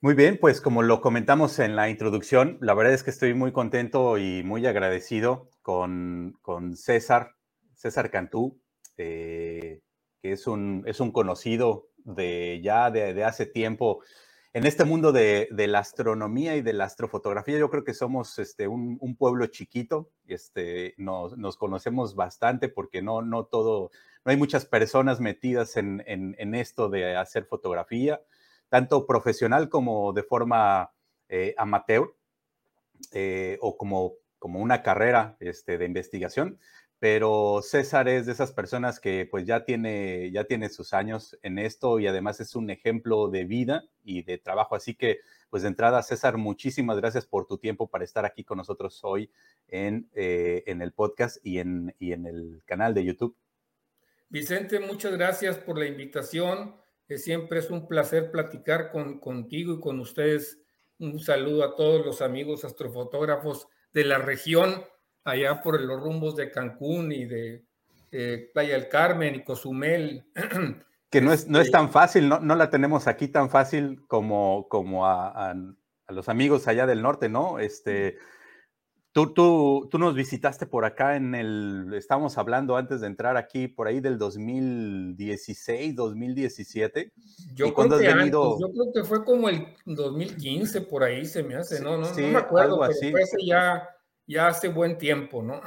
Muy bien, pues como lo comentamos en la introducción, la verdad es que estoy muy contento y muy agradecido con, César, César Cantú, eh, que es un, es un conocido de ya de, hace tiempo en este mundo de, la astronomía y de la astrofotografía. Yo creo que somos este, un, pueblo chiquito, este, nos, conocemos bastante porque no, no todo, no hay muchas personas metidas en esto de hacer fotografía tanto profesional como de forma eh, amateur eh, o como, como una carrera este, de investigación. Pero César es de esas personas que pues ya tiene, ya tiene sus años en esto y además es un ejemplo de vida y de trabajo. Así que pues de entrada, César, muchísimas gracias por tu tiempo para estar aquí con nosotros hoy en, eh, en el podcast y en, y en el canal de YouTube. Vicente, muchas gracias por la invitación siempre es un placer platicar con, contigo y con ustedes. Un saludo a todos los amigos astrofotógrafos de la región, allá por los rumbos de Cancún y de eh, Playa del Carmen y Cozumel. Que no es, no es este tan fácil, no, no la tenemos aquí tan fácil como, como a, a los amigos allá del norte, ¿no? Este, Tú, tú, tú, nos visitaste por acá en el, estábamos hablando antes de entrar aquí, por ahí del 2016, 2017. Yo, creo, que venido... yo creo que fue como el 2015, por ahí se me hace, ¿no? No, me acuerdo, pero fue ya, ya hace buen tiempo, ¿no?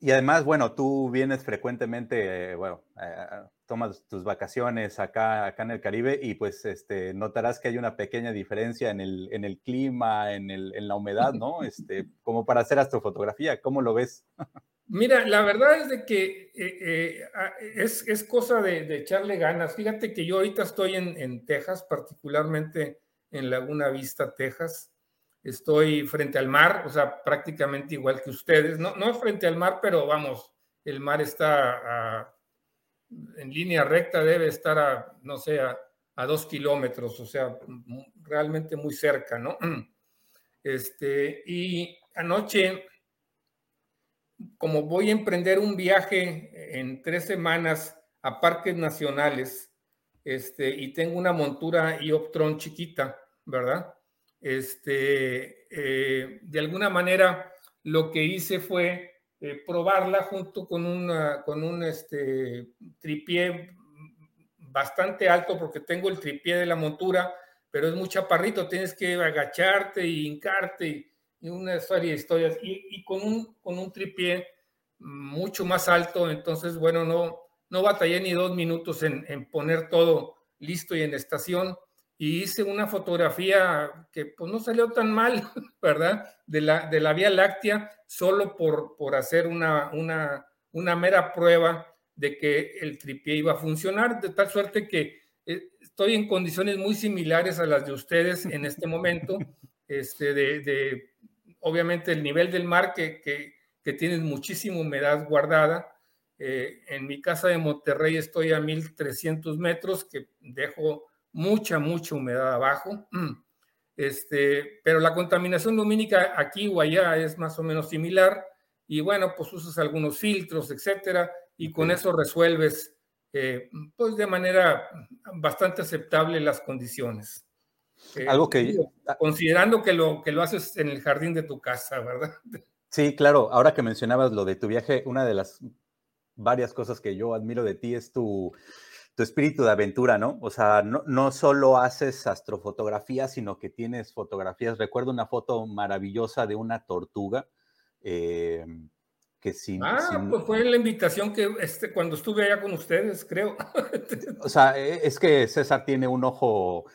Y además, bueno, tú vienes frecuentemente, eh, bueno, eh, tomas tus vacaciones acá, acá en el Caribe y pues este, notarás que hay una pequeña diferencia en el, en el clima, en, el, en la humedad, ¿no? Este, como para hacer astrofotografía, ¿cómo lo ves? Mira, la verdad es de que eh, es, es, cosa de, de, echarle ganas. Fíjate que yo ahorita estoy en, en Texas, particularmente en Laguna Vista, Texas estoy frente al mar, o sea, prácticamente igual que ustedes, no, no frente al mar, pero vamos, el mar está en línea recta, debe estar a, no sé, a, dos kilómetros, o sea, realmente muy cerca, ¿no? Este, y anoche, como voy a emprender un viaje en tres semanas a parques nacionales, este, y tengo una montura Ioptron chiquita, ¿verdad? Este, eh, de alguna manera, lo que hice fue eh, probarla junto con, una, con un este, tripié bastante alto, porque tengo el tripié de la montura, pero es muy chaparrito, tienes que agacharte y hincarte y, una serie de historias. Y, con, un, con un tripié mucho más alto, entonces, bueno, no, no batallé ni dos minutos en, en poner todo listo y en estación y hice una fotografía que pues no salió tan mal, ¿verdad? De la, de la Vía Láctea, solo por, por hacer una, una, una mera prueba de que el tripié iba a funcionar, de tal suerte que eh, estoy en condiciones muy similares a las de ustedes en este momento, este, de, de obviamente el nivel del mar que, que, que tiene muchísima humedad guardada. Eh, en mi casa de Monterrey estoy a 1300 metros, que dejo mucha, mucha humedad abajo. Este, pero la contaminación lumínica aquí o allá es más o menos similar y bueno, pues usas algunos filtros, etcétera, y con eso resuelves eh, pues de manera bastante aceptable las condiciones. Eh, Algo que... Ah considerando que lo, que lo haces en el jardín de tu casa, ¿verdad? Sí, claro. Ahora que mencionabas lo de tu viaje, una de las varias cosas que yo admiro de ti es tu, tu espíritu de aventura, ¿no? O sea, no, no solo haces astrofotografía, sino que tienes fotografías. Recuerdo una foto maravillosa de una tortuga. Eh, que sin, ah, pues fue la invitación que este, cuando estuve allá con ustedes, creo. o sea, e, es que César tiene un ojo, o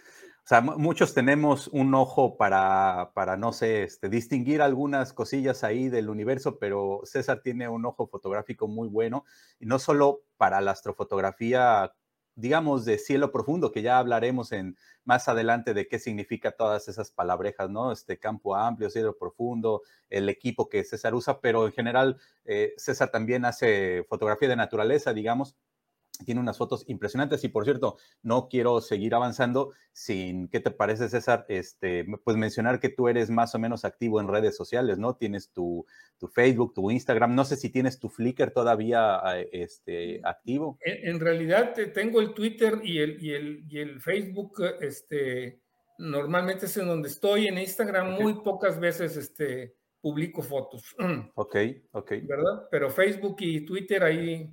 sea, muchos tenemos un ojo para, para no sé, este, distinguir algunas cosillas ahí del universo, pero César tiene un ojo fotográfico muy bueno, y no solo para la astrofotografía digamos, de cielo profundo, que ya hablaremos en más adelante de qué significa todas esas palabrejas, ¿no? Este campo amplio, cielo profundo, el equipo que César usa, pero en general eh, César también hace fotografía de naturaleza, digamos, tiene unas fotos impresionantes y por cierto, no quiero seguir avanzando sin, ¿qué te parece César? Este, pues mencionar que tú eres más o menos activo en redes sociales, ¿no? Tienes tu, tu Facebook, tu Instagram, no sé si tienes tu Flickr todavía eh, este, activo. En, realidad tengo el Twitter y el, y el, y el Facebook este, normalmente es en donde estoy. En Instagram muy pocas veces este, publico fotos. Ok, ok. ¿Verdad? Pero Facebook y Twitter ahí,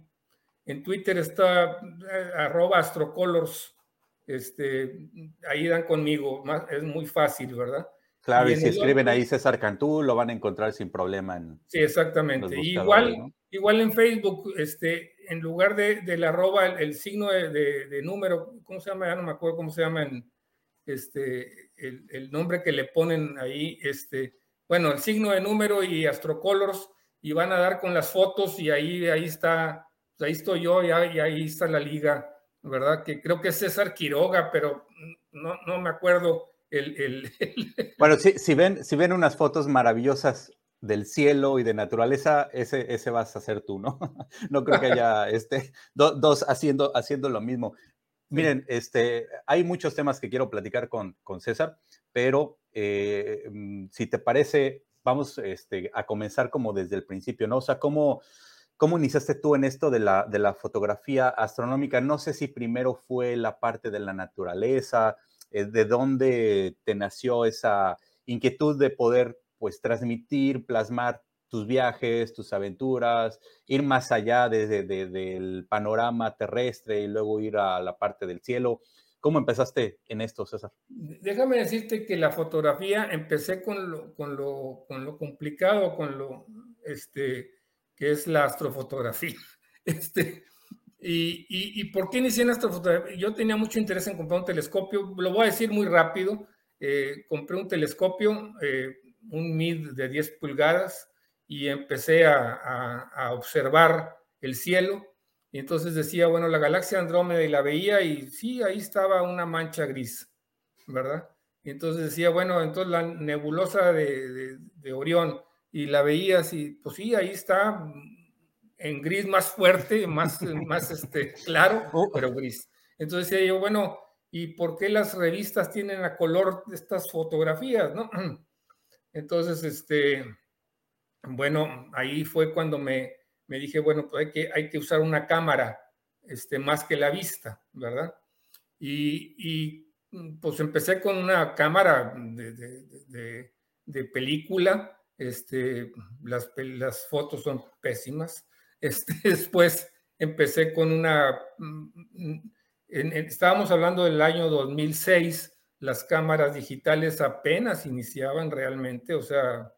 en Twitter está eh, arroba astrocolors, este, ahí dan conmigo, es muy fácil, ¿verdad? Claro, y, si escriben ahí César Cantú, lo van a encontrar sin problema. En sí, exactamente. Igual, igual en Facebook, este, en lugar de, del arroba, el, signo de, número, ¿cómo se llama? Ya no me acuerdo cómo se llama en, este, el, el, nombre que le ponen ahí, este, bueno, el signo de número y astrocolors, y van a dar con las fotos y ahí, ahí está, ahí estoy yo y ahí, ahí está la liga, ¿verdad? Que creo que es César Quiroga, pero no, no me acuerdo bueno, si, si, ven, si ven unas fotos maravillosas del cielo y de naturaleza, ese, ese vas a ser tú, ¿no? No creo que haya este, dos haciendo, haciendo lo mismo. Miren, este, hay muchos temas que quiero platicar con, con César, pero eh, mm, si te parece, vamos este, a comenzar como desde el principio, ¿no? O sea, ¿cómo, cómo iniciaste tú en esto de la, de la fotografía astronómica? No sé si primero fue la parte de la naturaleza, eh, de dónde te nació esa inquietud de poder pues transmitir, plasmar tus viajes, tus aventuras, ir más allá del panorama terrestre y luego ir a la parte del cielo. ¿Cómo empezaste en esto, César? Déjame decirte que la fotografía empecé con lo, con lo, con lo complicado, con lo este, que es la astrofotografía. Este, ¿Y, y, por qué inicié en astrofotografía? Yo tenía mucho interés en comprar un telescopio, lo voy a decir muy rápido. Eh, compré un telescopio, eh, un MID de 10 pulgadas, y empecé a, a, observar el cielo. Y entonces decía, bueno, la galaxia Andrómeda, y la veía, y sí, ahí estaba una mancha gris, ¿verdad? Y entonces decía, bueno, entonces la nebulosa de, de, de Orión, y la veías, y pues sí, ahí está, en gris más fuerte, más, más este, claro, oh. pero gris. Entonces decía yo, bueno, ¿y por qué las revistas tienen a color estas fotografías, no? Entonces, este, bueno, ahí fue cuando me, me dije, bueno, pues hay que, hay que usar una cámara, este, más que la vista, ¿verdad? Y, y pues empecé con una cámara de, de, de, película, este, las, las fotos son pésimas, este, después empecé con una, mm, estábamos hablando del año 2006, las cámaras digitales apenas iniciaban realmente, o sea...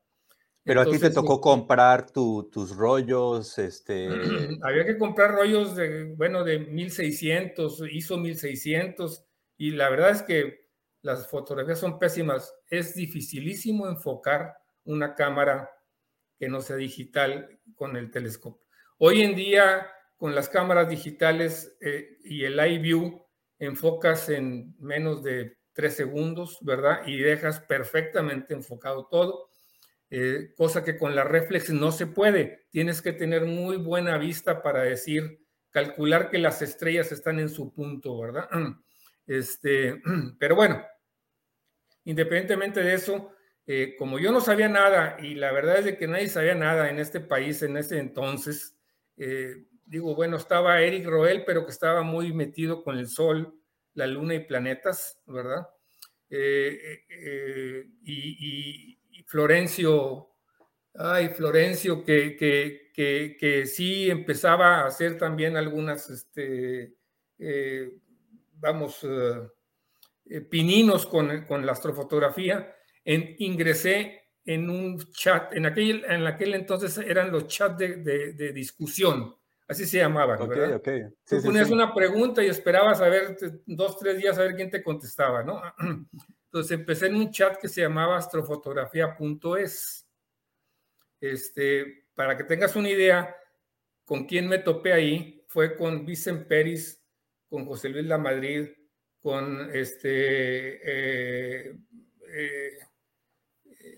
Pero a ti te tocó comprar tus rollos, este... Había que comprar rollos de, bueno, de 1600, hizo 1600, y la verdad es que las fotografías son pésimas. Es dificilísimo enfocar una cámara que no sea digital con el telescopio. Hoy en día, con las cámaras digitales eh, y el iView, enfocas en menos de tres segundos, ¿verdad? Y dejas perfectamente enfocado todo, eh, cosa que con la reflex no se puede. Tienes que tener muy buena vista para decir, calcular que las estrellas están en su punto, ¿verdad? Este, pero bueno, independientemente de eso, eh, como yo no sabía nada y la verdad es de que nadie sabía nada en este país en ese entonces, eh, digo, bueno, estaba Eric Roel, pero que estaba muy metido con el Sol, la Luna y planetas, ¿verdad? Eh, y, Florencio, ay, Florencio, que, que, que, sí empezaba a hacer también algunas, este, vamos, pininos con, con, la astrofotografía, en, ingresé en un chat, en aquel, en aquel entonces eran los chats de, discusión, así se llamaban, ¿verdad? Tú ponías una pregunta y esperabas a ver dos, tres días a ver quién te contestaba, ¿no? Entonces empecé en un chat que se llamaba astrofotografía.es. Este, para que tengas una idea, con quién me topé ahí fue con Vicente Pérez, con José Luis Lamadrid, con este eh, eh,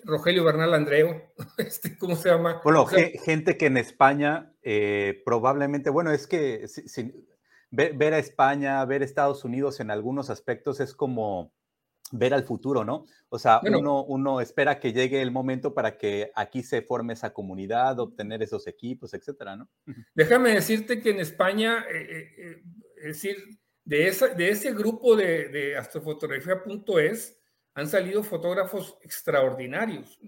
Rogelio Bernal Andreu, este, ¿cómo se llama? Bueno, gente que en España eh, probablemente, bueno, es que ver, a España, ver a Estados Unidos en algunos aspectos es como ver al futuro, ¿no? O sea, uno, uno espera que llegue el momento para que aquí se forme esa comunidad, obtener esos equipos, etcétera, ¿no? Déjame decirte que en España, eh, eh, es decir, de, esa, de ese grupo de, de astrofotografía.es, han salido fotógrafos extraordinarios,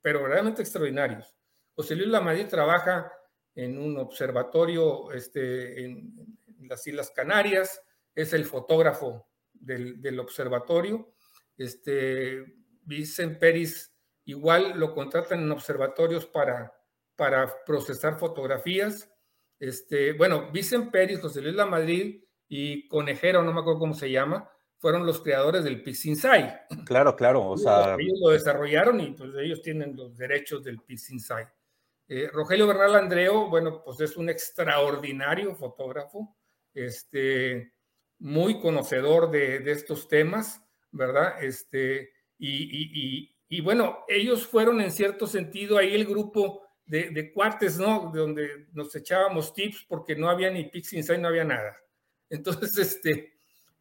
pero realmente extraordinarios. José Luis Lamadí trabaja en un observatorio este, en, las Islas Canarias, es el fotógrafo del, observatorio. Este, Vicente Pérez igual lo contratan en observatorios para, para procesar fotografías. Este, bueno, Vicente Pérez, José Luis Lamadrid y Conejero, no me acuerdo cómo se llama, fueron los creadores del PixInsight. Claro, claro, o sea... Ellos lo desarrollaron y pues ellos tienen los derechos del PixInsight. Eh, Rogelio Bernal Andreo, bueno, pues es un extraordinario fotógrafo, este, muy conocedor de, estos temas, ¿verdad? Este, y, bueno, ellos fueron en cierto sentido ahí el grupo de, de cuates, ¿no? Donde nos echábamos tips porque no había ni PixInsight, no había nada. Entonces, este,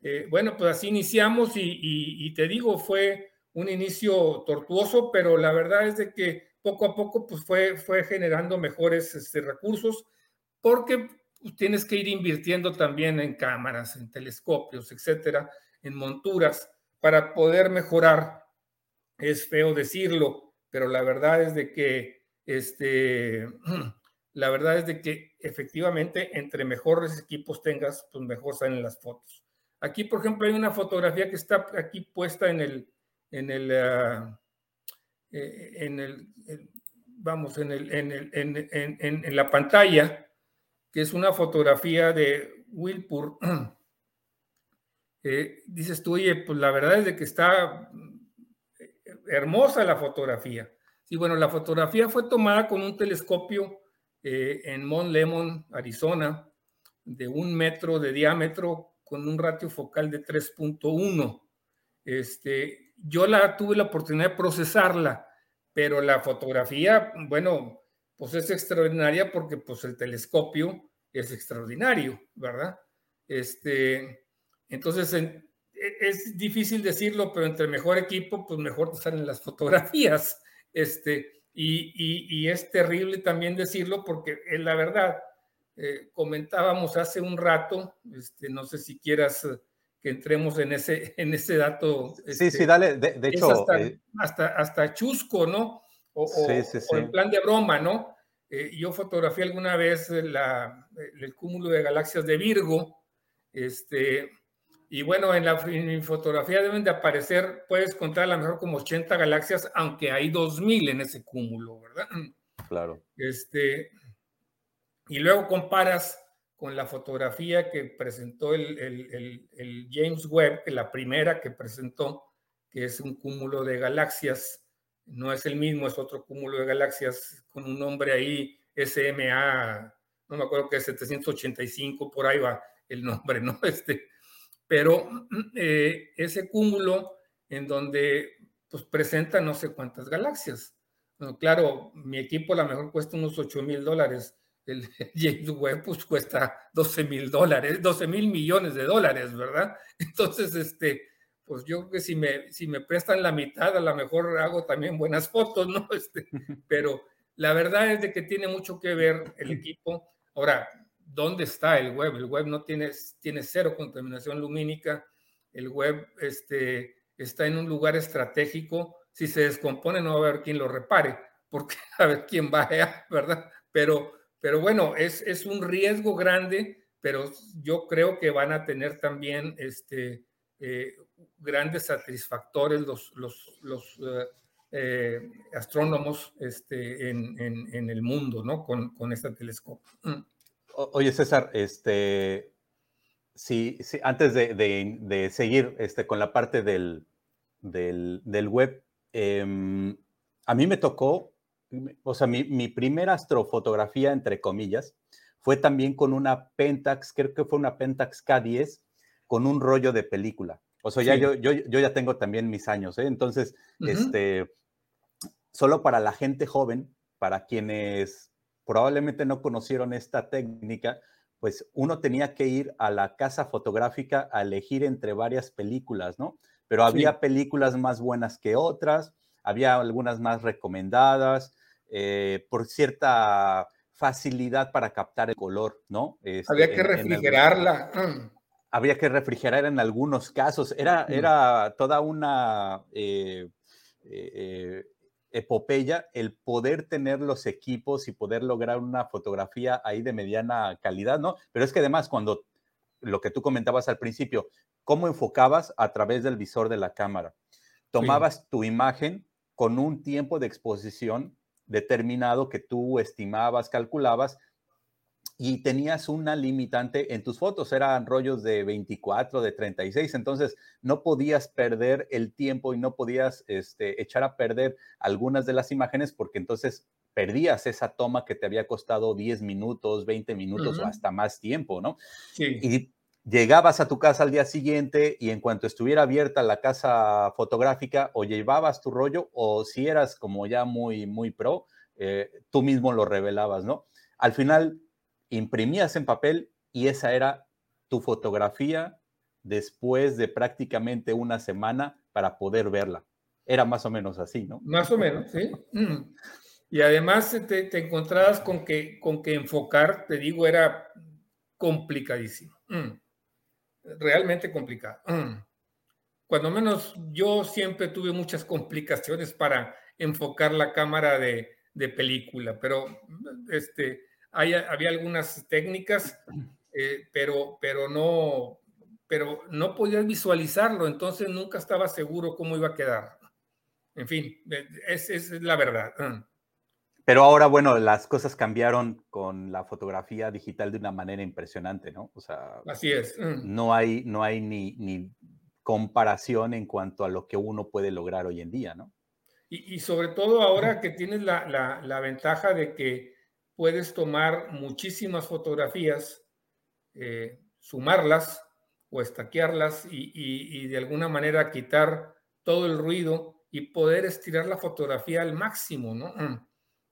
eh, bueno, pues así iniciamos y, te digo, fue un inicio tortuoso, pero la verdad es de que poco a poco pues fue, fue generando mejores este, recursos porque tienes que ir invirtiendo también en cámaras, en telescopios, etcétera, en monturas para poder mejorar. Es feo decirlo, pero la verdad es de que este, la verdad es de que efectivamente entre mejores equipos tengas, pues mejor salen las fotos. Aquí, por ejemplo, hay una fotografía que está aquí puesta en el, en el, ah, eh, vamos, en, el, en, el, en, la pantalla, que es una fotografía de Wilpur. Eh, dices tú, oye, pues la verdad es de que está eh, hermosa la fotografía. Sí, bueno, la fotografía fue tomada con un telescopio en Mount Lemon, Arizona, de un metro de diámetro con un ratio focal de 3.1. Este, yo la tuve la oportunidad de procesarla, pero la fotografía, bueno, pues es extraordinaria porque pues el telescopio es extraordinario, ¿verdad? Este, entonces, e, es difícil decirlo, pero entre mejor equipo, pues mejor salen las fotografías. Este, y, y, es terrible también decirlo porque es la verdad. Eh, comentábamos hace un rato, este, no sé si quieras eh, que entremos en ese, en ese dato. sí, sí, este, dale, de, hecho. Eh, hasta, hasta, chusco, ¿no? O, en plan de broma, ¿no? yo fotografié alguna vez la, el cúmulo de galaxias de Virgo, este, y bueno, en la mi fotografía deben de aparecer, puedes contar a lo mejor como 80 galaxias, aunque hay 2000 en ese cúmulo, ¿verdad? Claro. Este, y luego comparas con la fotografía que presentó el, James Webb, que la primera que presentó, que es un cúmulo de galaxias, no es el mismo, es otro cúmulo de galaxias con un nombre ahí, SMA, no me acuerdo que es 785, por ahí va el nombre, ¿no? Este, pero eh, ese cúmulo en donde pues presenta no sé cuántas galaxias. claro, mi equipo a lo mejor cuesta unos 8 mil dólares el James Webb pues cuesta 12 mil dólares, 12 mil millones de dólares, ¿verdad? Entonces, este, pues yo creo que si me, si me prestan la mitad, a lo mejor hago también buenas fotos, ¿no? Este, pero la verdad es de que tiene mucho que ver el equipo. Ahora, ¿dónde está el web? El web no tiene, tiene cero contaminación lumínica. El web este, está en un lugar estratégico. Si se descompone, no va a haber quien lo repare, porque a ver quién va ¿verdad? Pero pero bueno, es, es un riesgo grande, pero yo creo que van a tener también este, eh, grandes satisfactores los, los, los eh, eh, astrónomos este, en, en, el mundo, ¿no? Con, con este telescopio. Mm. Oye, César, este, sí, antes de, de, seguir este, con la parte del, del, del web, em, a mí me tocó o sea, mi, primera astrofotografía, entre comillas, fue también con una Pentax, creo que fue una Pentax K10, con un rollo de película. O sea, ya yo, yo, ya tengo también mis años, ¿eh? Entonces, este, solo para la gente joven, para quienes probablemente no conocieron esta técnica, pues uno tenía que ir a la casa fotográfica a elegir entre varias películas, ¿no? Pero había películas más buenas que otras, había algunas más recomendadas, eh, por cierta facilidad para captar el color, ¿no? Este, Había que refrigerarla. había que refrigerar en algunos casos. Era, era toda una eh, eh, epopeya el poder tener los equipos y poder lograr una fotografía ahí de mediana calidad, ¿no? Pero es que además cuando lo que tú comentabas al principio, cómo enfocabas a través del visor de la cámara. Tomabas tu imagen con un tiempo de exposición determinado que tú estimabas, calculabas, y tenías una limitante en tus fotos, eran rollos de 24, de 36, entonces no podías perder el tiempo y no podías este, echar a perder algunas de las imágenes porque entonces perdías esa toma que te había costado 10 minutos, 20 minutos o hasta más tiempo, ¿no? Sí. Y llegabas a tu casa al día siguiente y en cuanto estuviera abierta la casa fotográfica o llevabas tu rollo o si eras como ya muy, muy pro, eh, tú mismo lo revelabas, ¿no? Al final imprimías en papel y esa era tu fotografía después de prácticamente una semana para poder verla. Era más o menos así, ¿no? Más o menos, sí. Mm. Y además te, te encontrabas con que, con que enfocar, te digo, era complicadísimo. Mm. Realmente complicado. Cuando menos yo siempre tuve muchas complicaciones para enfocar la cámara de, de película, pero este, había algunas técnicas, eh, pero, pero, no, pero no podías visualizarlo, entonces nunca estaba seguro cómo iba a quedar. En fin, esa es la verdad. Mm. Pero ahora, bueno, las cosas cambiaron con la fotografía digital de una manera impresionante, ¿no? O sea, así es. Mm. No hay, no hay ni, ni comparación en cuanto a lo que uno puede lograr hoy en día, ¿no? Y, sobre todo ahora que tienes la, la, la ventaja de que puedes tomar muchísimas fotografías, eh, sumarlas o estaquearlas y, de alguna manera quitar todo el ruido y poder estirar la fotografía al máximo, ¿no?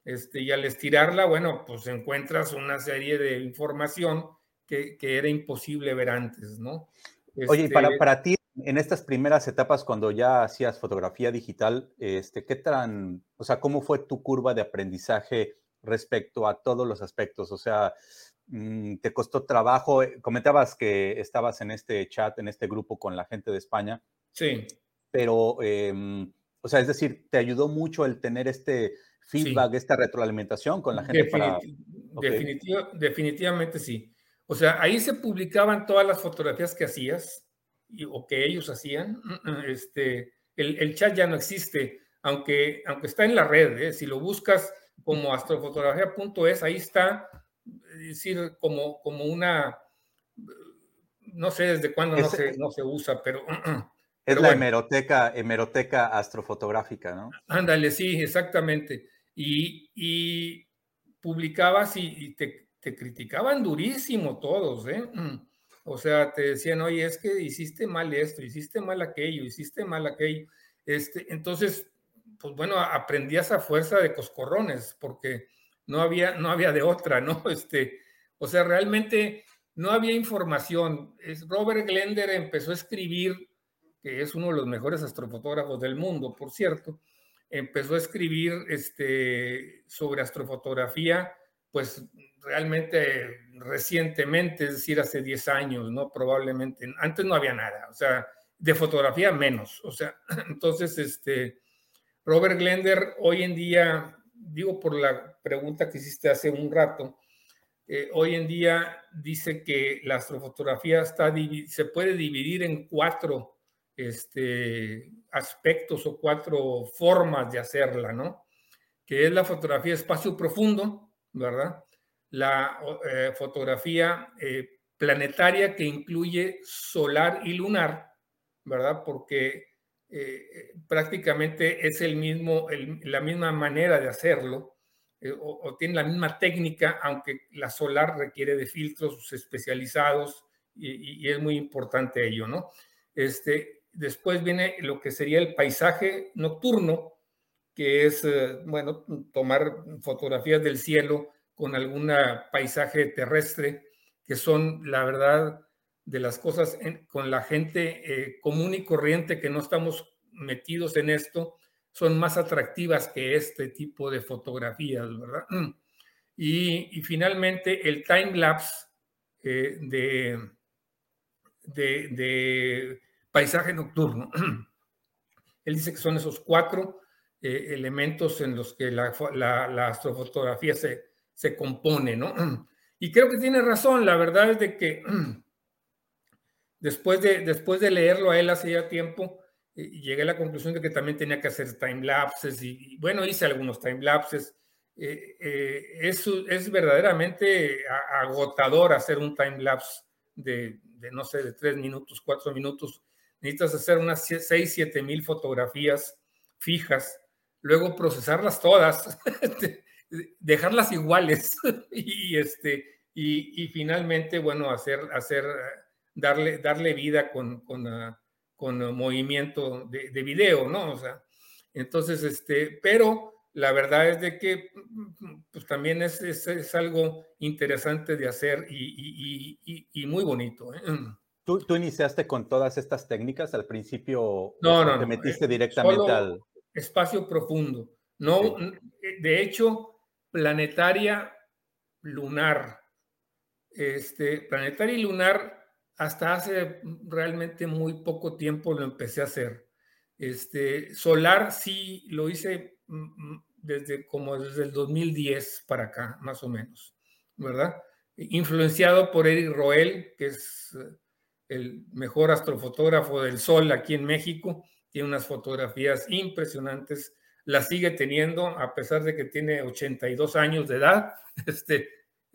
Este, y al estirarla, bueno, pues encuentras una serie de información que, era imposible ver antes, ¿no? Oye, para, este para ti, en estas primeras etapas, cuando ya hacías fotografía digital, este, ¿qué tan, o sea, cómo fue tu curva de aprendizaje respecto a todos los aspectos. O sea, mm, te costó trabajo. Eh, comentabas que estabas en este chat, en este grupo con la gente de España. Sí. Pero, em, o sea, es decir, te ayudó mucho el tener este feedback, esta retroalimentación con la gente para... definitivamente sí. O sea, ahí se publicaban todas las fotografías que hacías o que ellos hacían. Este, el, chat ya no existe, aunque, aunque está en la red. ¿eh? Si lo buscas como astrofotografía.es, ahí está, es decir, como, como una, no sé desde cuándo no, se, no se usa, pero... Es la hemeroteca, hemeroteca astrofotográfica, ¿no? Ándale, sí, exactamente. Y, y publicabas y, te, criticaban durísimo todos, ¿eh? O sea, te decían, oye, es que hiciste mal esto, hiciste mal aquello, hiciste mal aquello. Este, entonces, pues bueno, aprendías a fuerza de coscorrones, porque no había, no había de otra, ¿no? Este, o sea, realmente no había información. Robert Glender empezó a escribir, que es uno de los mejores astrofotógrafos del mundo, por cierto, empezó a escribir este, sobre astrofotografía, pues realmente recientemente, es decir, hace 10 años, ¿no? Probablemente. Antes no había nada, o sea, de fotografía menos, o sea, entonces, este, Robert Glender hoy en día, digo por la pregunta que hiciste hace un rato, eh, hoy en día dice que la astrofotografía está, se puede dividir en cuatro este, aspectos o cuatro formas de hacerla, ¿no? Que es la fotografía espacio profundo, ¿verdad? La eh, fotografía eh, planetaria que incluye solar y lunar, ¿verdad? Porque eh, prácticamente es el mismo, la misma manera de hacerlo, o, tiene la misma técnica, aunque la solar requiere de filtros especializados y, es muy importante ello, ¿no? Este, después viene lo que sería el paisaje nocturno, que es, eh, bueno, tomar fotografías del cielo con algún paisaje terrestre, que son, la verdad, de las cosas con la gente eh, común y corriente que no estamos metidos en esto, son más atractivas que este tipo de fotografías, ¿verdad? Y, finalmente el time lapse eh, de, de, paisaje nocturno. Él dice que son esos cuatro eh, elementos en los que la, astrofotografía se, se, compone, ¿no? Y creo que tiene razón, la verdad es de que después de, después de leerlo a él hace ya tiempo, eh, llegué a la conclusión de que también tenía que hacer time lapses y, bueno, hice algunos time lapses. Eh, eh, es, verdaderamente agotador hacer un time lapse de, de, no sé, de tres minutos, cuatro minutos. Necesitas hacer unas seis, siete mil fotografías fijas, luego procesarlas todas, dejarlas iguales y, este, y, finalmente, bueno, hacer, hacer, darle, darle vida con, con, con movimiento de, de, video, ¿no? O sea, entonces, este, pero la verdad es de que pues, también es, es, es, algo interesante de hacer y, y, y muy bonito. ¿eh? ¿Tú, ¿Tú, iniciaste con todas estas técnicas al principio? No, no, te metiste eh, directamente al... Espacio profundo. No, sí. de hecho, planetaria lunar. Este, planetaria y lunar hasta hace realmente muy poco tiempo lo empecé a hacer. Este, solar sí lo hice mm, mm, desde como desde el 2010 para acá, más o menos, ¿verdad? Influenciado por Eric Roel, que es eh, el mejor astrofotógrafo del Sol aquí en México, tiene unas fotografías impresionantes, las sigue teniendo a pesar de que tiene 82 años de edad. Este,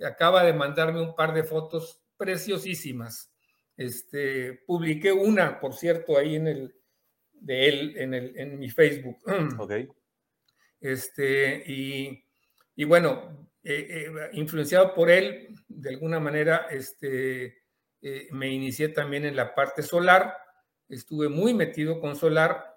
acaba de mandarme un par de fotos preciosísimas este, publiqué una, por cierto, ahí en el, de él, en, el, en mi Facebook. Ok. Este, y, y bueno, eh, eh, influenciado por él, de alguna manera, este, eh, me inicié también en la parte solar, estuve muy metido con solar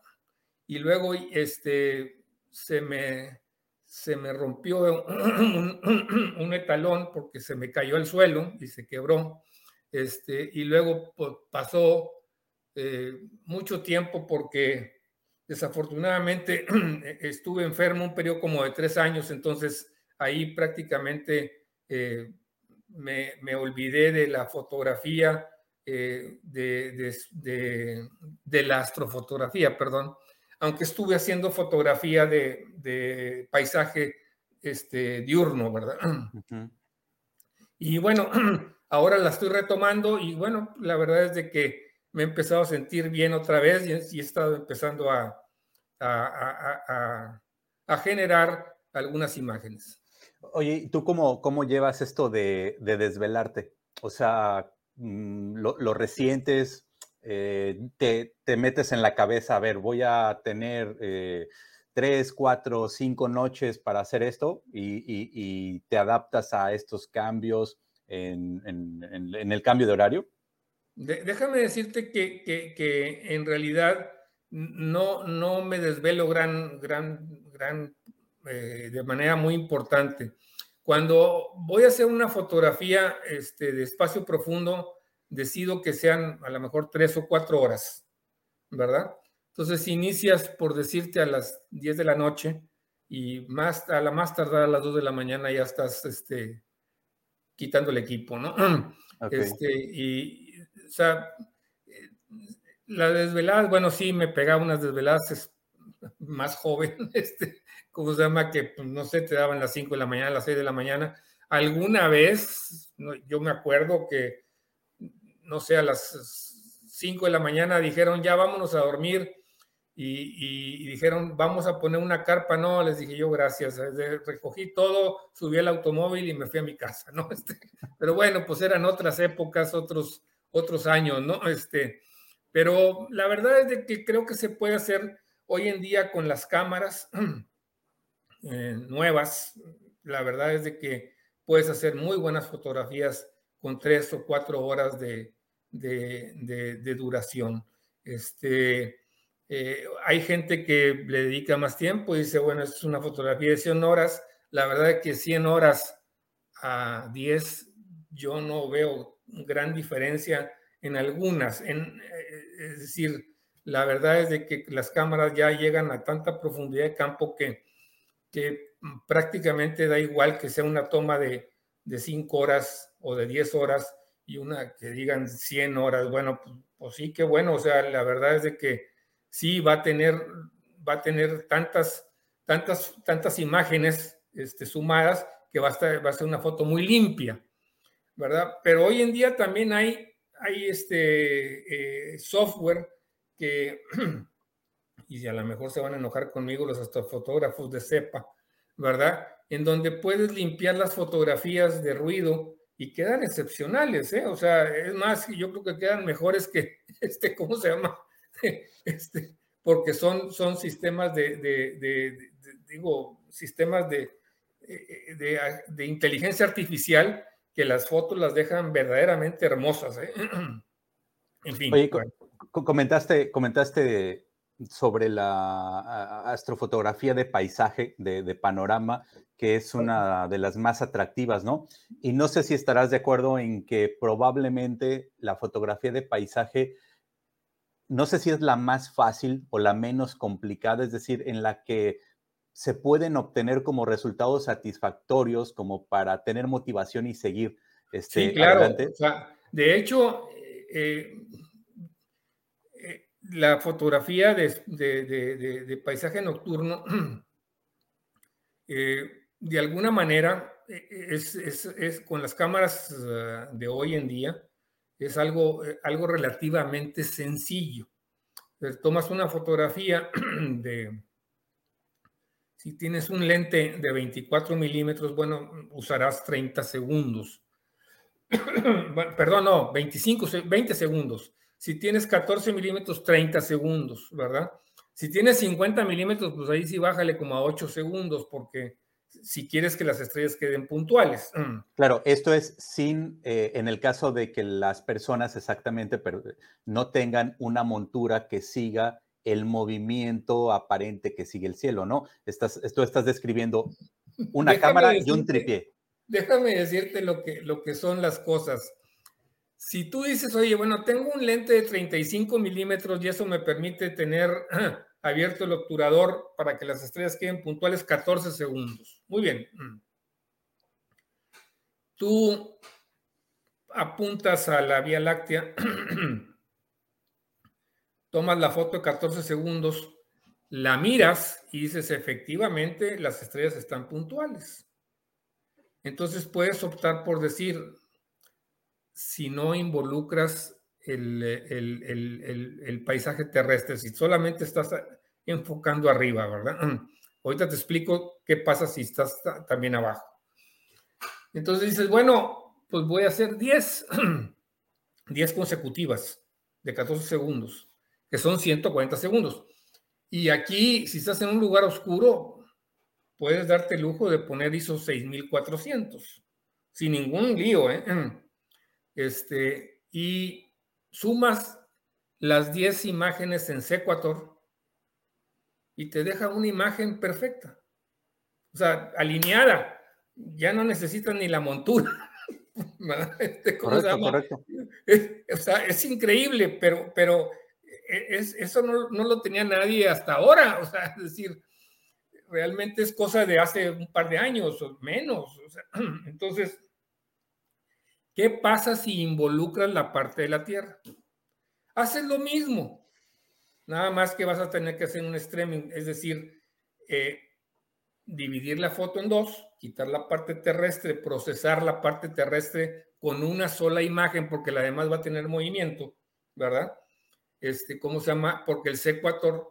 y luego este, se, me, se me rompió un, un, etalón porque se me cayó al suelo y se quebró este, y luego pues, pasó eh, mucho tiempo porque desafortunadamente estuve enfermo un periodo como de tres años, entonces ahí prácticamente eh, me, me, olvidé de la fotografía, eh, de, de, de, de, la astrofotografía, perdón, aunque estuve haciendo fotografía de, paisaje este, diurno, ¿verdad? Uh -huh. Y bueno, Ahora la estoy retomando y bueno, la verdad es de que me he empezado a sentir bien otra vez y, he estado empezando a, a, a, a generar algunas imágenes. Oye, ¿tú cómo, cómo llevas esto de, de desvelarte? O sea, mm, lo, lo resientes, eh, te, te, metes en la cabeza, a ver, voy a tener eh, tres, cuatro, cinco noches para hacer esto y, y, y te adaptas a estos cambios en, en, el cambio de horario? Déjame decirte que, que, que, en realidad no, no me desvelo gran, gran, gran, eh, de manera muy importante. Cuando voy a hacer una fotografía este, de espacio profundo, decido que sean a lo mejor tres o cuatro horas, ¿verdad? Entonces inicias por decirte a las 10 de la noche y más, a la más tardar a las 2 de la mañana ya estás este, quitando el equipo, ¿no? Okay. Este, y, o sea, la desvelada, bueno, sí, me pegaba unas desveladas más joven, este, Que, pues, no sé, te daban las 5 de la mañana, las 6 de la mañana. Alguna vez, yo me acuerdo que, no sé, a las 5 de la mañana dijeron, ya vámonos a dormir y, y, dijeron, vamos a poner una carpa. No, les dije yo, gracias. Recogí todo, subí al automóvil y me fui a mi casa, ¿no? Este, pero bueno, pues eran otras épocas, otros, otros años, ¿no? Este, pero la verdad es de que creo que se puede hacer hoy en día con las cámaras eh, nuevas. La verdad es de que puedes hacer muy buenas fotografías con tres o cuatro horas de, de, de, duración. Este, eh, hay gente que le dedica más tiempo y dice, bueno, es una fotografía de 100 horas. La verdad es que 100 horas a 10 yo no veo gran diferencia en algunas. En, eh, es decir, la verdad es de que las cámaras ya llegan a tanta profundidad de campo que, que prácticamente da igual que sea una toma de, de 5 horas o de 10 horas y una que digan 100 horas. Bueno, pues, pues, sí, qué bueno. O sea, la verdad es de que sí va a tener, va a tener tantas, tantas, tantas imágenes este, sumadas que va a, estar, va a ser una foto muy limpia, ¿verdad? Pero hoy en día también hay, hay este eh, software que, y a lo mejor se van a enojar conmigo los astrofotógrafos de CEPA, ¿verdad? En donde puedes limpiar las fotografías de ruido y quedan excepcionales, ¿eh? O sea, es más, yo creo que quedan mejores que, este, ¿cómo se llama? Este, porque son, son sistemas de, digo, sistemas de, de, inteligencia artificial que las fotos las dejan verdaderamente hermosas. ¿eh? En fin. Oye, comentaste, comentaste sobre la astrofotografía de paisaje, de, panorama, que es una de las más atractivas, ¿no? Y no sé si estarás de acuerdo en que probablemente la fotografía de paisaje, no sé si es la más fácil o la menos complicada, es decir, en la que se pueden obtener como resultados satisfactorios como para tener motivación y seguir. Este, sí, claro. de hecho, eh, la fotografía de, paisaje nocturno, eh, de alguna manera, eh, es, con las cámaras ah, de hoy en día, es algo, eh, algo relativamente sencillo. tomas una fotografía de, si tienes un lente de 24 milímetros, bueno, usarás 30 segundos. Perdón, no, 25, 20 segundos. Si tienes 14 milímetros, 30 segundos, ¿verdad? Si tienes 50 milímetros, pues ahí sí bájale como a 8 segundos, porque si quieres que las estrellas queden puntuales. Claro, esto es sin, eh, en el caso de que las personas exactamente no tengan una montura que siga el movimiento aparente que sigue el cielo, ¿no? Estás, esto estás describiendo una cámara y un tripié. Déjame decirte lo que, lo que son las cosas. Si tú dices, oye, bueno, tengo un lente de 35 milímetros y eso me permite tener abierto el obturador para que las estrellas queden puntuales 14 segundos. Muy bien. Mm. Tú apuntas a la Vía Láctea, tomas la foto de 14 segundos, la miras y dices, efectivamente, las estrellas están puntuales. Entonces puedes optar por decir, si no involucras el, paisaje terrestre, si solamente estás enfocando arriba, ¿verdad? Ahorita te explico qué pasa si estás también abajo. Entonces dices, bueno, pues voy a hacer 10, 10 consecutivas de 14 segundos, que son 140 segundos. Y aquí, si estás en un lugar oscuro, puedes darte el lujo de poner ISO 6400, sin ningún lío, ¿eh? Este, y sumas las 10 imágenes en Sequator y te deja una imagen perfecta. O sea, alineada. Ya no necesitas ni la montura. Este, correcto, correcto. Es, o sea, es increíble, pero, pero es, eso no, no, lo tenía nadie hasta ahora. O sea, es decir, realmente es cosa de hace un par de años o menos. O sea, entonces, ¿Qué pasa si involucras la parte de la Tierra? Haces lo mismo, nada más que vas a tener que hacer un streaming, es decir, eh, dividir la foto en dos, quitar la parte terrestre, procesar la parte terrestre con una sola imagen, porque la demás va a tener movimiento, ¿verdad? Este, ¿Cómo se llama? Porque el secuator,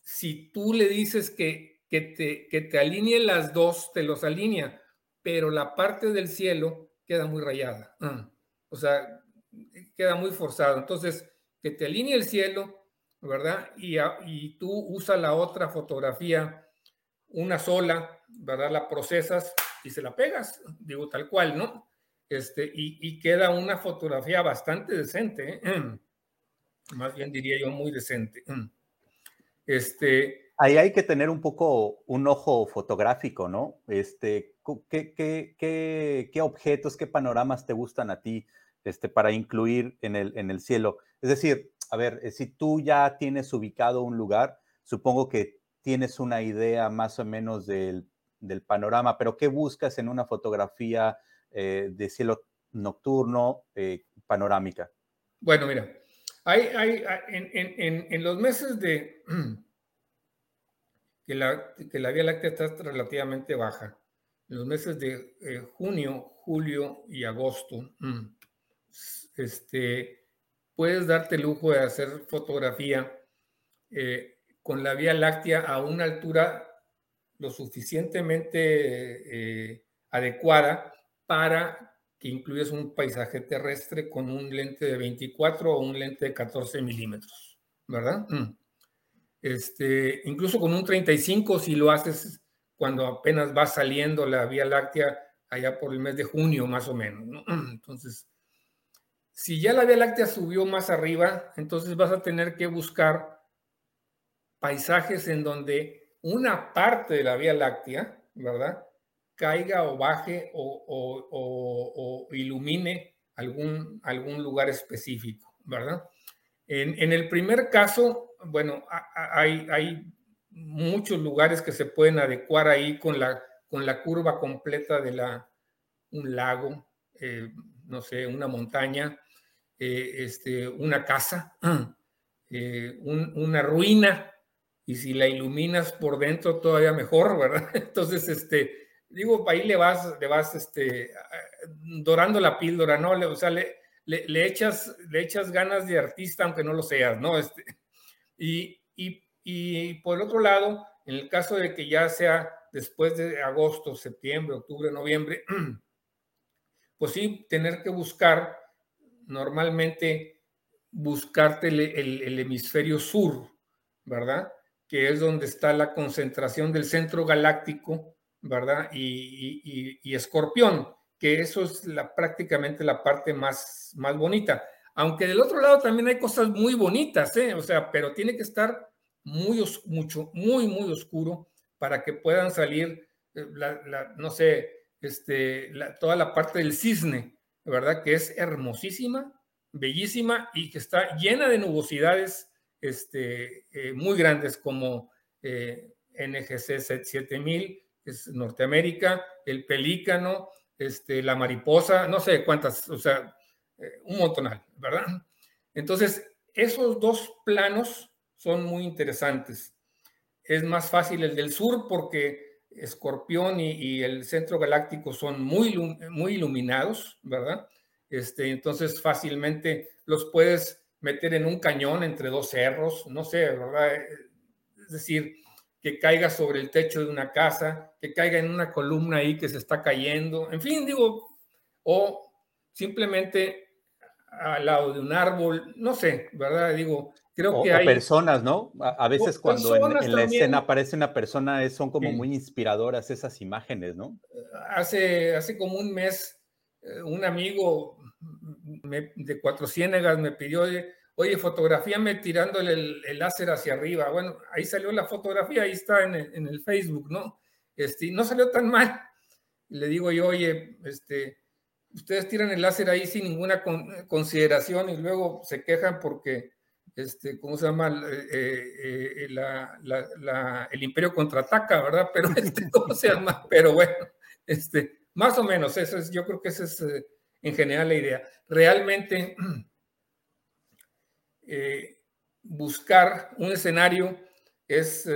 si tú le dices que, que, te, que te alinee las dos, te los alinea, pero la parte del cielo queda muy rayada. Mm. O sea, queda muy forzado. Entonces, que te alinee el cielo, ¿verdad? Y, tú usas la otra fotografía, una sola, ¿verdad? La procesas y se la pegas, digo tal cual, ¿no? Este, y, queda una fotografía bastante decente, ¿eh? más bien diría yo muy decente. Mm. Este, Ahí hay que tener un poco un ojo fotográfico, ¿no? Este, ¿qué, objetos, qué panoramas te gustan a ti este, para incluir en el, en el cielo? Es decir, a ver, eh, si tú ya tienes ubicado un lugar, supongo que tienes una idea más o menos del, panorama, pero ¿qué buscas en una fotografía eh, de cielo nocturno? Eh, panorámica. Bueno, mira, hay, hay en, los meses de que la, que la Vía Láctea está relativamente baja, en los meses de eh, junio, julio y agosto, mm, este, puedes darte el lujo de hacer fotografía eh, con la Vía Láctea a una altura lo suficientemente eh, adecuada para que incluyas un paisaje terrestre con un lente de 24 o un lente de 14 milímetros, ¿verdad? Mm. Este, incluso con un 35 si lo haces cuando apenas va saliendo la Vía Láctea allá por el mes de junio más o menos. Entonces, si ya la Vía Láctea subió más arriba, entonces vas a tener que buscar paisajes en donde una parte de la Vía Láctea, ¿verdad? Caiga o baje o, ilumine algún, algún lugar específico, ¿verdad? En, en, el primer caso, bueno, hay, hay muchos lugares que se pueden adecuar ahí con la, con la curva completa de la, un lago, eh, no sé, una montaña, eh, este, una casa, eh, una ruina, y si la iluminas por dentro todavía mejor, ¿verdad? Entonces, este, digo, ahí le vas, le vas, este, dorando la píldora, ¿no? o sea, le, le, echas, le echas ganas de artista, aunque no lo seas, ¿no? Este, y, y y por el otro lado, en el caso de que ya sea después de agosto, septiembre, octubre, noviembre, pues sí, tener que buscar, normalmente buscarte el, hemisferio sur, ¿verdad? Que es donde está la concentración del centro galáctico, ¿verdad? Y, y, Escorpión, que eso es la, prácticamente la parte más, más bonita. Aunque del otro lado también hay cosas muy bonitas, ¿eh? O sea, pero tiene que estar muy, mucho, muy, muy oscuro para que puedan salir, eh, no sé, este, toda la parte del cisne, ¿verdad? Que es hermosísima, bellísima y que está llena de nubosidades este, eh, muy grandes como eh, NGC 7000, es Norteamérica, el pelícano, este, la mariposa, no sé cuántas, o sea, un montonal, ¿verdad? Entonces, esos dos planos son muy interesantes. Es más fácil el del sur porque Escorpión y, el centro galáctico son muy, muy iluminados, ¿verdad? Este, entonces fácilmente los puedes meter en un cañón entre dos cerros, no sé, ¿verdad? Es decir, que caiga sobre el techo de una casa, que caiga en una columna ahí que se está cayendo, en fin, digo, o simplemente al lado de un árbol, no sé, ¿verdad? Digo, Creo que hay personas, ¿no? A, veces cuando en, la escena aparece una persona son como muy inspiradoras esas imágenes, ¿no? Hace, hace como un mes eh, un amigo de Cuatro Ciénegas me pidió, oye, fotografíame tirándole el, láser hacia arriba. Bueno, ahí salió la fotografía, ahí está en el, Facebook, ¿no? Este, no salió tan mal. Le digo yo, oye, este, ustedes tiran el láser ahí sin ninguna consideración y luego se quejan porque este, ¿cómo se llama? Eh, eh, eh, el imperio contraataca, ¿verdad? Pero, este, ¿cómo se llama? Pero bueno, este, más o menos, eso es, yo creo que esa es en general la idea. Realmente buscar un escenario es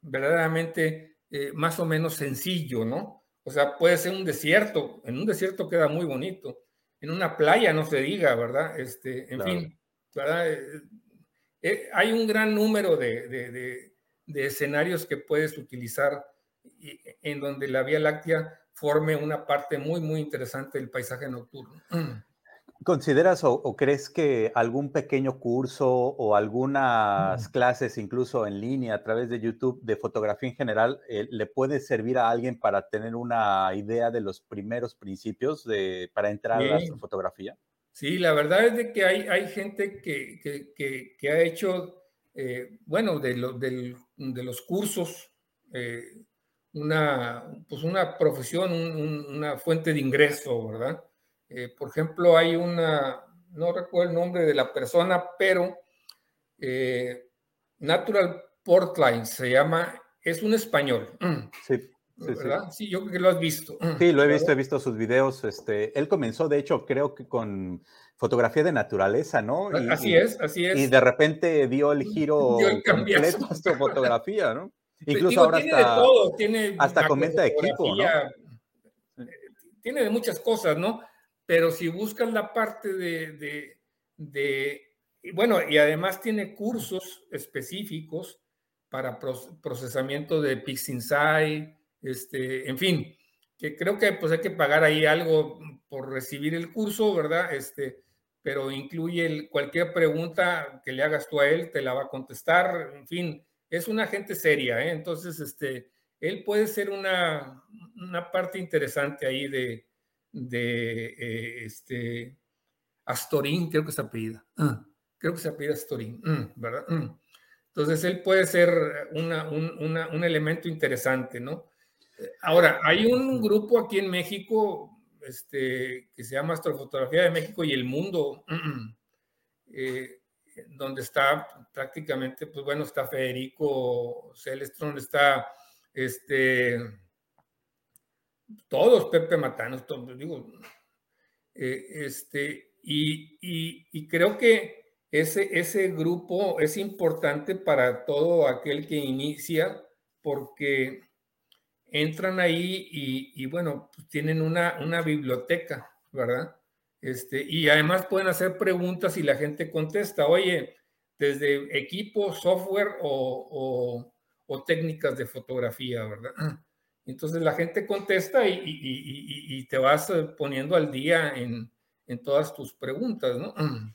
verdaderamente más o menos sencillo, ¿no? O sea, puede ser un desierto, en un desierto queda muy bonito, en una playa no se diga, ¿verdad? Este, en fin, eh, eh, hay un gran número de, escenarios que puedes utilizar en donde la Vía Láctea forme una parte muy, muy interesante del paisaje nocturno. ¿Consideras o, crees que algún pequeño curso o algunas clases, incluso en línea a través de YouTube, de fotografía en general, eh, le puede servir a alguien para tener una idea de los primeros principios de, para entrar a la fotografía? Sí, la verdad es de que hay, hay gente que, que, que, ha hecho, eh, bueno, de, de, los cursos, eh, una, pues una profesión, una fuente de ingreso, ¿verdad? Eh, por ejemplo, hay una, no recuerdo el nombre de la persona, pero Natural Portline se llama, es un español. Sí. ¿Verdad? Sí. yo creo que lo has visto. Sí, lo he visto, he visto sus videos. Este, él comenzó, de hecho, creo que con fotografía de naturaleza, ¿no? así es, así es. Y de repente dio el giro dio el completo a su fotografía, ¿no? Incluso ahora tiene hasta, de todo, tiene hasta comenta equipo, ¿no? Tiene de muchas cosas, ¿no? Pero si buscas la parte de, de, bueno, y además tiene cursos específicos para procesamiento de PixInsight, este, en fin, que creo que pues hay que pagar ahí algo por recibir el curso, ¿verdad? Este, pero incluye cualquier pregunta que le hagas tú a él, te la va a contestar, en fin, es una gente seria, ¿eh? Entonces, este, él puede ser una, una parte interesante ahí de, de eh, este, Astorín, creo que se apellida. Ah, creo que se apellida Astorín, mm, ¿verdad? Mm. Entonces, él puede ser una, un, un elemento interesante, ¿no? Ahora, hay un grupo aquí en México este, que se llama Astrofotografía de México y el Mundo, eh, donde está prácticamente, pues bueno, está Federico Celestron, está este, todos, Pepe Matanos, todos, digo, eh, este, y, y, creo que ese, ese grupo es importante para todo aquel que inicia, porque entran ahí y, bueno, pues tienen una, una biblioteca, ¿verdad? Este, y además pueden hacer preguntas y la gente contesta, oye, desde equipo, software o, técnicas de fotografía, ¿verdad? Entonces la gente contesta y, te vas poniendo al día en, en, todas tus preguntas, ¿no?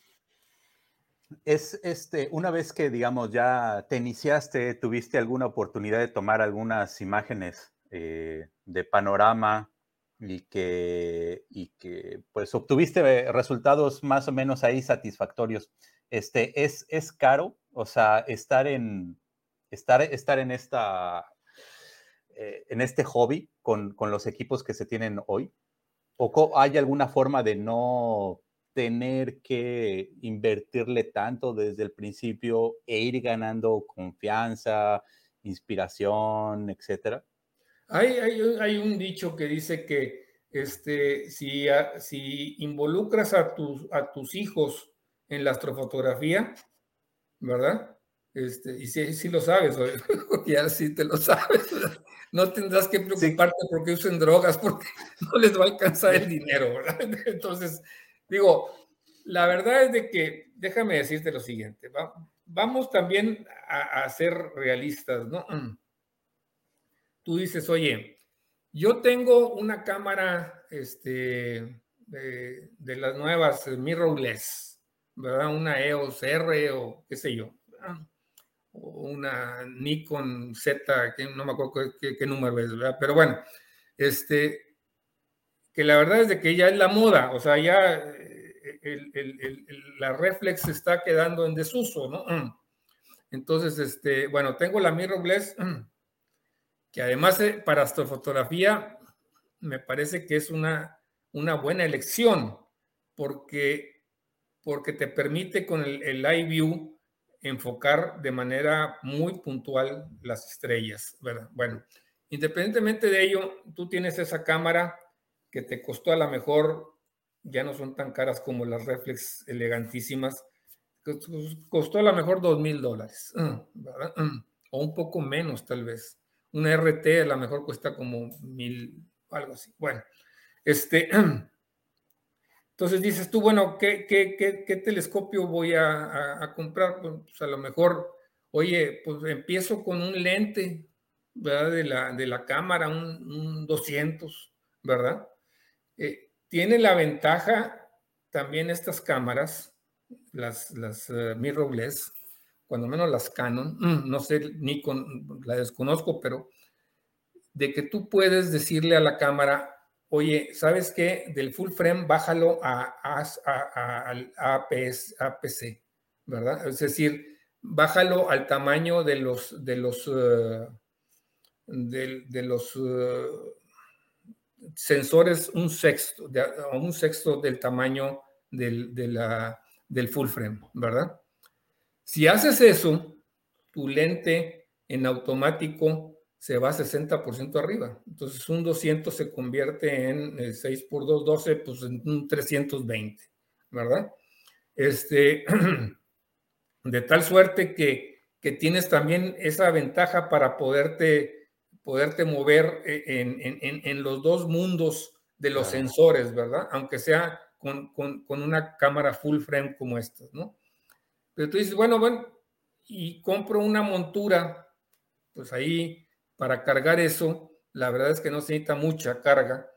Es este, una vez que, digamos, ya te iniciaste, tuviste alguna oportunidad de tomar algunas imágenes eh, de panorama y que, y que pues obtuviste resultados más o menos ahí satisfactorios. Este, ¿es, es caro? O sea, estar en, estar, estar en, esta, eh, en este hobby con, con, los equipos que se tienen hoy? ¿O hay alguna forma de no tener que invertirle tanto desde el principio e ir ganando confianza, inspiración, etcétera? Hay, un dicho que dice que este, si, si involucras a tus, a tus hijos en la astrofotografía, ¿verdad? Este, y si, si lo sabes, ya sí te lo sabes, no tendrás que preocuparte porque usen drogas, porque no les va a alcanzar el dinero, ¿verdad? Entonces, digo, la verdad es de que, déjame decirte lo siguiente, vamos también a, a ser realistas, ¿no? Tú dices, oye, yo tengo una cámara este, de, las nuevas mirrorless, ¿verdad? Una EOS R o qué sé yo, o una Nikon Z, que no me acuerdo qué, número es, ¿verdad? Pero bueno, este, que la verdad es de que ya es la moda, o sea, ya eh, la reflex está quedando en desuso, ¿no? Entonces, este, bueno, tengo la mirrorless que además para astrofotografía me parece que es una, una buena elección porque, porque te permite con el, el Live View enfocar de manera muy puntual las estrellas, ¿verdad? Bueno, independientemente de ello, tú tienes esa cámara que te costó a lo mejor, ya no son tan caras como las reflex elegantísimas, costó a lo mejor dos mil dólares. O un poco menos tal vez. Una RT a lo mejor cuesta como mil, algo así. Bueno, este, entonces dices tú, bueno, ¿qué, qué, telescopio voy a, comprar? Pues a lo mejor, oye, pues empiezo con un lente, ¿verdad? De la, de la cámara, un, 200, ¿verdad? Eh, tiene la ventaja también estas cámaras, las, las uh, mirrorless, cuando menos las Canon, no sé, Nikon, la desconozco, pero de que tú puedes decirle a la cámara, oye, ¿sabes qué? Del full frame bájalo a, APS, APC, ¿verdad? Es decir, bájalo al tamaño de los, de los, eh, de, los eh, sensores, un sexto, de, un sexto del tamaño del, del full frame, ¿verdad? Si haces eso, tu lente en automático se va 60% arriba. Entonces un 200 se convierte en 6 por 2, 12, pues en un 320, ¿verdad? Este, de tal suerte que, que tienes también esa ventaja para poderte, poderte mover en, en, en los dos mundos de los sensores, ¿verdad? Aunque sea con, con, con, una cámara full frame como esta, ¿no? Pero tú dices, bueno, bueno, y compro una montura, pues ahí para cargar eso, la verdad es que no se necesita mucha carga,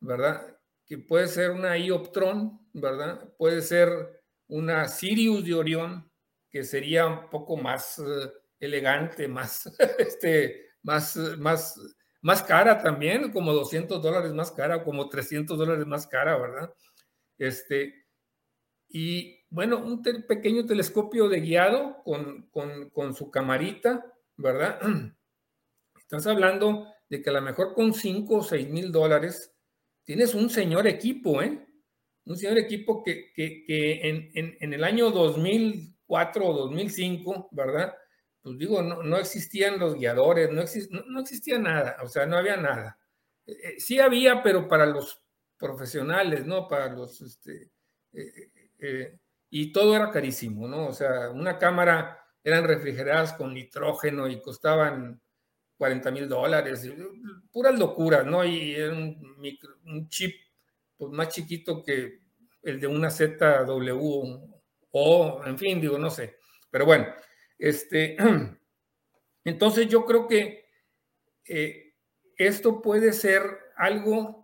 ¿verdad? Que puede ser una Ioptron, ¿verdad? Puede ser una Sirius de Orión, que sería un poco más uh, elegante, más, este, más, más, más cara también, como 200 dólares más cara, como 300 dólares más cara, ¿verdad? Este, y bueno, un pequeño telescopio de guiado con, con, con su camarita, ¿verdad? Estás hablando de que a lo mejor con 5 o 6 mil dólares tienes un señor equipo, ¿eh? Un señor equipo que, que, que en, en, el año 2004 o 2005, ¿verdad? Pues digo, no, no existían los guiadores, no, exist, no, existía nada, o sea, no había nada. Eh, eh, sí había, pero para los profesionales, ¿no? Para los, este, eh, eh, y todo era carísimo, ¿no? O sea, una cámara eran refrigeradas con nitrógeno y costaban 40 mil dólares, puras locuras, ¿no? Y era un, chip pues, más chiquito que el de una ZW o, en fin, digo, no sé. Pero bueno, este, entonces yo creo que eh, esto puede ser algo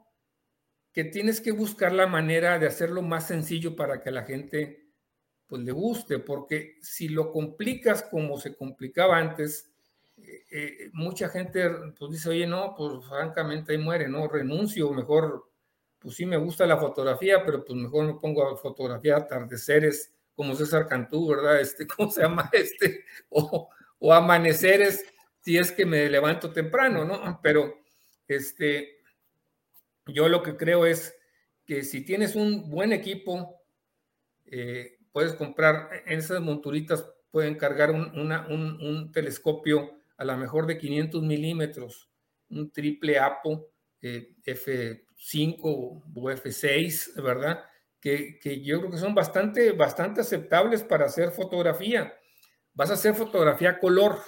que tienes que buscar la manera de hacerlo más sencillo para que la gente pues le guste, porque si lo complicas como se complicaba antes, eh, mucha gente pues dice, oye, no, pues francamente ahí muere, no, renuncio, mejor, pues sí me gusta la fotografía, pero pues mejor me pongo a fotografiar atardeceres como César Cantú, ¿verdad? Este, ¿cómo se llama? Este, o, o amaneceres, si es que me levanto temprano, ¿no? Pero, este, yo lo que creo es que si tienes un buen equipo, eh, puedes comprar, en esas monturitas pueden cargar un, un, un telescopio a lo mejor de 500 milímetros, un triple APO eh, F5 o F6, ¿verdad? Que, que, yo creo que son bastante, bastante aceptables para hacer fotografía. Vas a hacer fotografía color.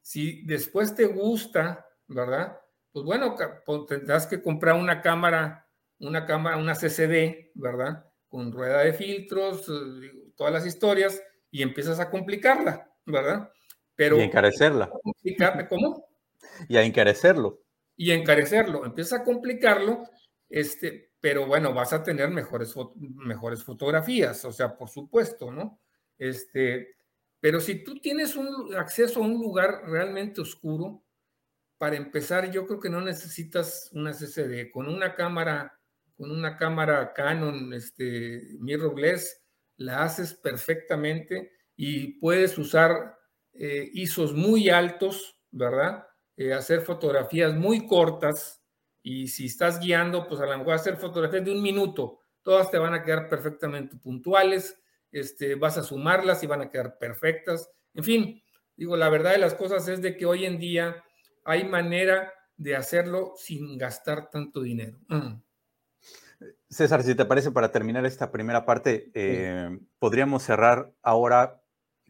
Si después te gusta, ¿verdad? Pues bueno, pues tendrás que comprar una cámara, una cámara, una CCD, ¿verdad? Con rueda de filtros, eh, todas las historias, y empiezas a complicarla, ¿verdad? Pero, y encarecerla. ¿Cómo? Y a encarecerlo. Y encarecerlo. Empieza a complicarlo, este, pero bueno, vas a tener mejores, mejores fotografías, o sea, por supuesto, ¿no? Este, pero si tú tienes un acceso a un lugar realmente oscuro, para empezar, yo creo que no necesitas una CCD. Con una cámara, con una cámara Canon, este, mirrorless, la haces perfectamente y puedes usar eh, ISOs muy altos, ¿verdad? Eh, hacer fotografías muy cortas y si estás guiando, pues a lo mejor hacer fotografías de un minuto, todas te van a quedar perfectamente puntuales, este, vas a sumarlas y van a quedar perfectas. En fin, digo, la verdad de las cosas es de que hoy en día hay manera de hacerlo sin gastar tanto dinero. Mm. César, si te parece, para terminar esta primera parte, eh, podríamos cerrar ahora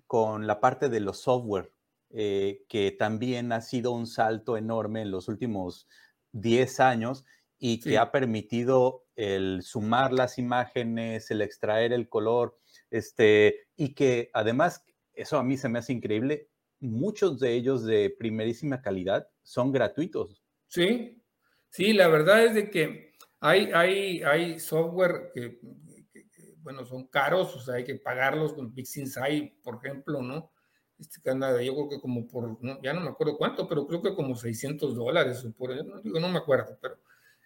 con la parte de los software, eh, que también ha sido un salto enorme en los últimos 10 años y que ha permitido el sumar las imágenes, el extraer el color, este, y que además, eso a mí se me hace increíble, muchos de ellos de primerísima calidad son gratuitos. Sí, sí, la verdad es de que hay, hay, hay software que, bueno, son caros, o sea, hay que pagarlos con PixInsight, por ejemplo, ¿no? Este que anda, yo creo que como por, ya no me acuerdo cuánto, pero creo que como 600 dólares, o por, no, digo, no me acuerdo, pero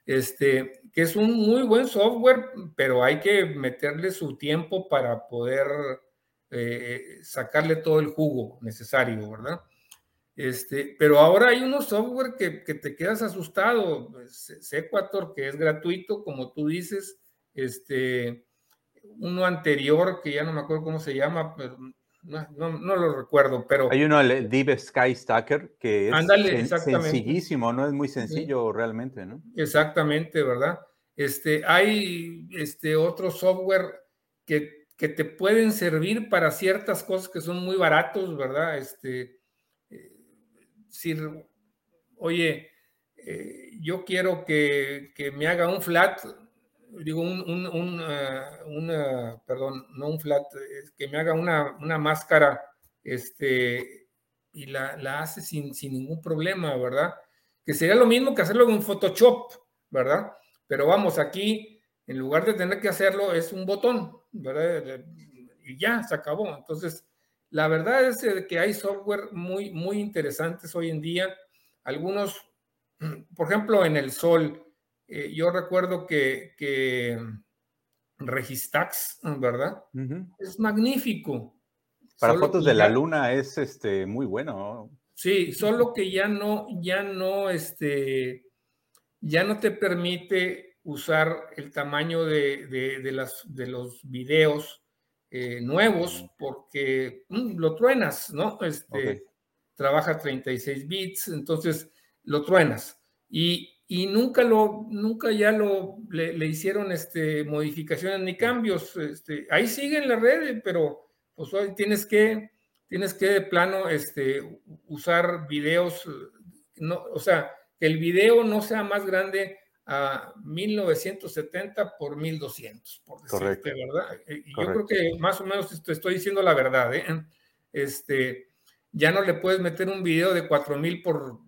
este, que es un muy buen software, pero hay que meterle su tiempo para poder eh, sacarle todo el jugo necesario, ¿verdad? Este, pero ahora hay unos software que, que te quedas asustado, Sequator, que es gratuito, como tú dices, este, uno anterior, que ya no me acuerdo cómo se llama, pero no, lo recuerdo, pero... Hay uno, el Deep Sky Stacker, que es sencillísimo, no es muy sencillo realmente, ¿no? Exactamente, ¿verdad? Este, hay este, otro software que, que, te pueden servir para ciertas cosas que son muy baratos, ¿verdad? Este, eh, oye, eh, yo quiero que, que, me haga un flat digo, un, un, una, perdón, no un flat, que me haga una, una máscara, este, y la, la hace sin, sin, ningún problema, ¿verdad? Que sería lo mismo que hacerlo en Photoshop, ¿verdad? Pero vamos, aquí, en lugar de tener que hacerlo, es un botón, ¿verdad? Y ya, se acabó. Entonces, la verdad es que hay software muy, muy interesantes hoy en día. Algunos, por ejemplo, en el Sol, eh, yo recuerdo que, que Registax, ¿verdad? Es magnífico. Para fotos de la luna es este, muy bueno. Sí, solo que ya no, ya no, este, ya no te permite usar el tamaño de, de, las, de los videos eh, nuevos porque mm, lo truenas, ¿no? Este, Trabaja 36 bits, entonces lo truenas. Y, y nunca lo, nunca ya lo le, hicieron este, modificaciones ni cambios. Este, ahí sigue en la red, pero pues hoy tienes que, tienes que de plano este, usar videos, no, o sea, que el video no sea más grande a 1970 por 1200, por decirte, ¿verdad? Y yo creo que más o menos te estoy diciendo la verdad, ¿eh? Este, ya no le puedes meter un video de 4000 por...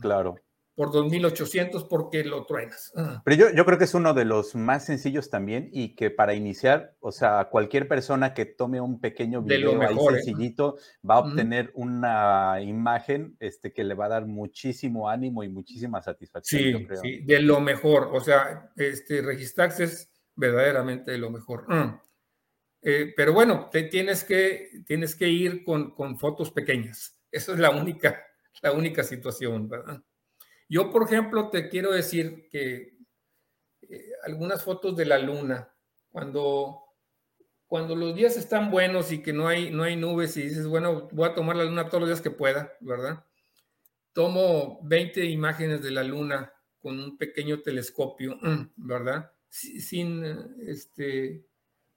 Claro por 2.800 porque lo truenas. Ah. Pero yo, yo, creo que es uno de los más sencillos también y que para iniciar, o sea, cualquier persona que tome un pequeño video ahí ¿eh? sencillito va a obtener una imagen este, que le va a dar muchísimo ánimo y muchísima satisfacción. Sí, sí, de lo mejor. O sea, este Registax es verdaderamente de lo mejor. Mm. Eh, pero bueno, te tienes que, tienes que ir con, con fotos pequeñas. Esa es la única, la única situación, ¿verdad? Yo, por ejemplo, te quiero decir que eh, algunas fotos de la luna, cuando, cuando los días están buenos y que no hay, no hay nubes y dices, bueno, voy a tomar la luna todos los días que pueda, ¿verdad? Tomo 20 imágenes de la luna con un pequeño telescopio, ¿verdad? Sin, este,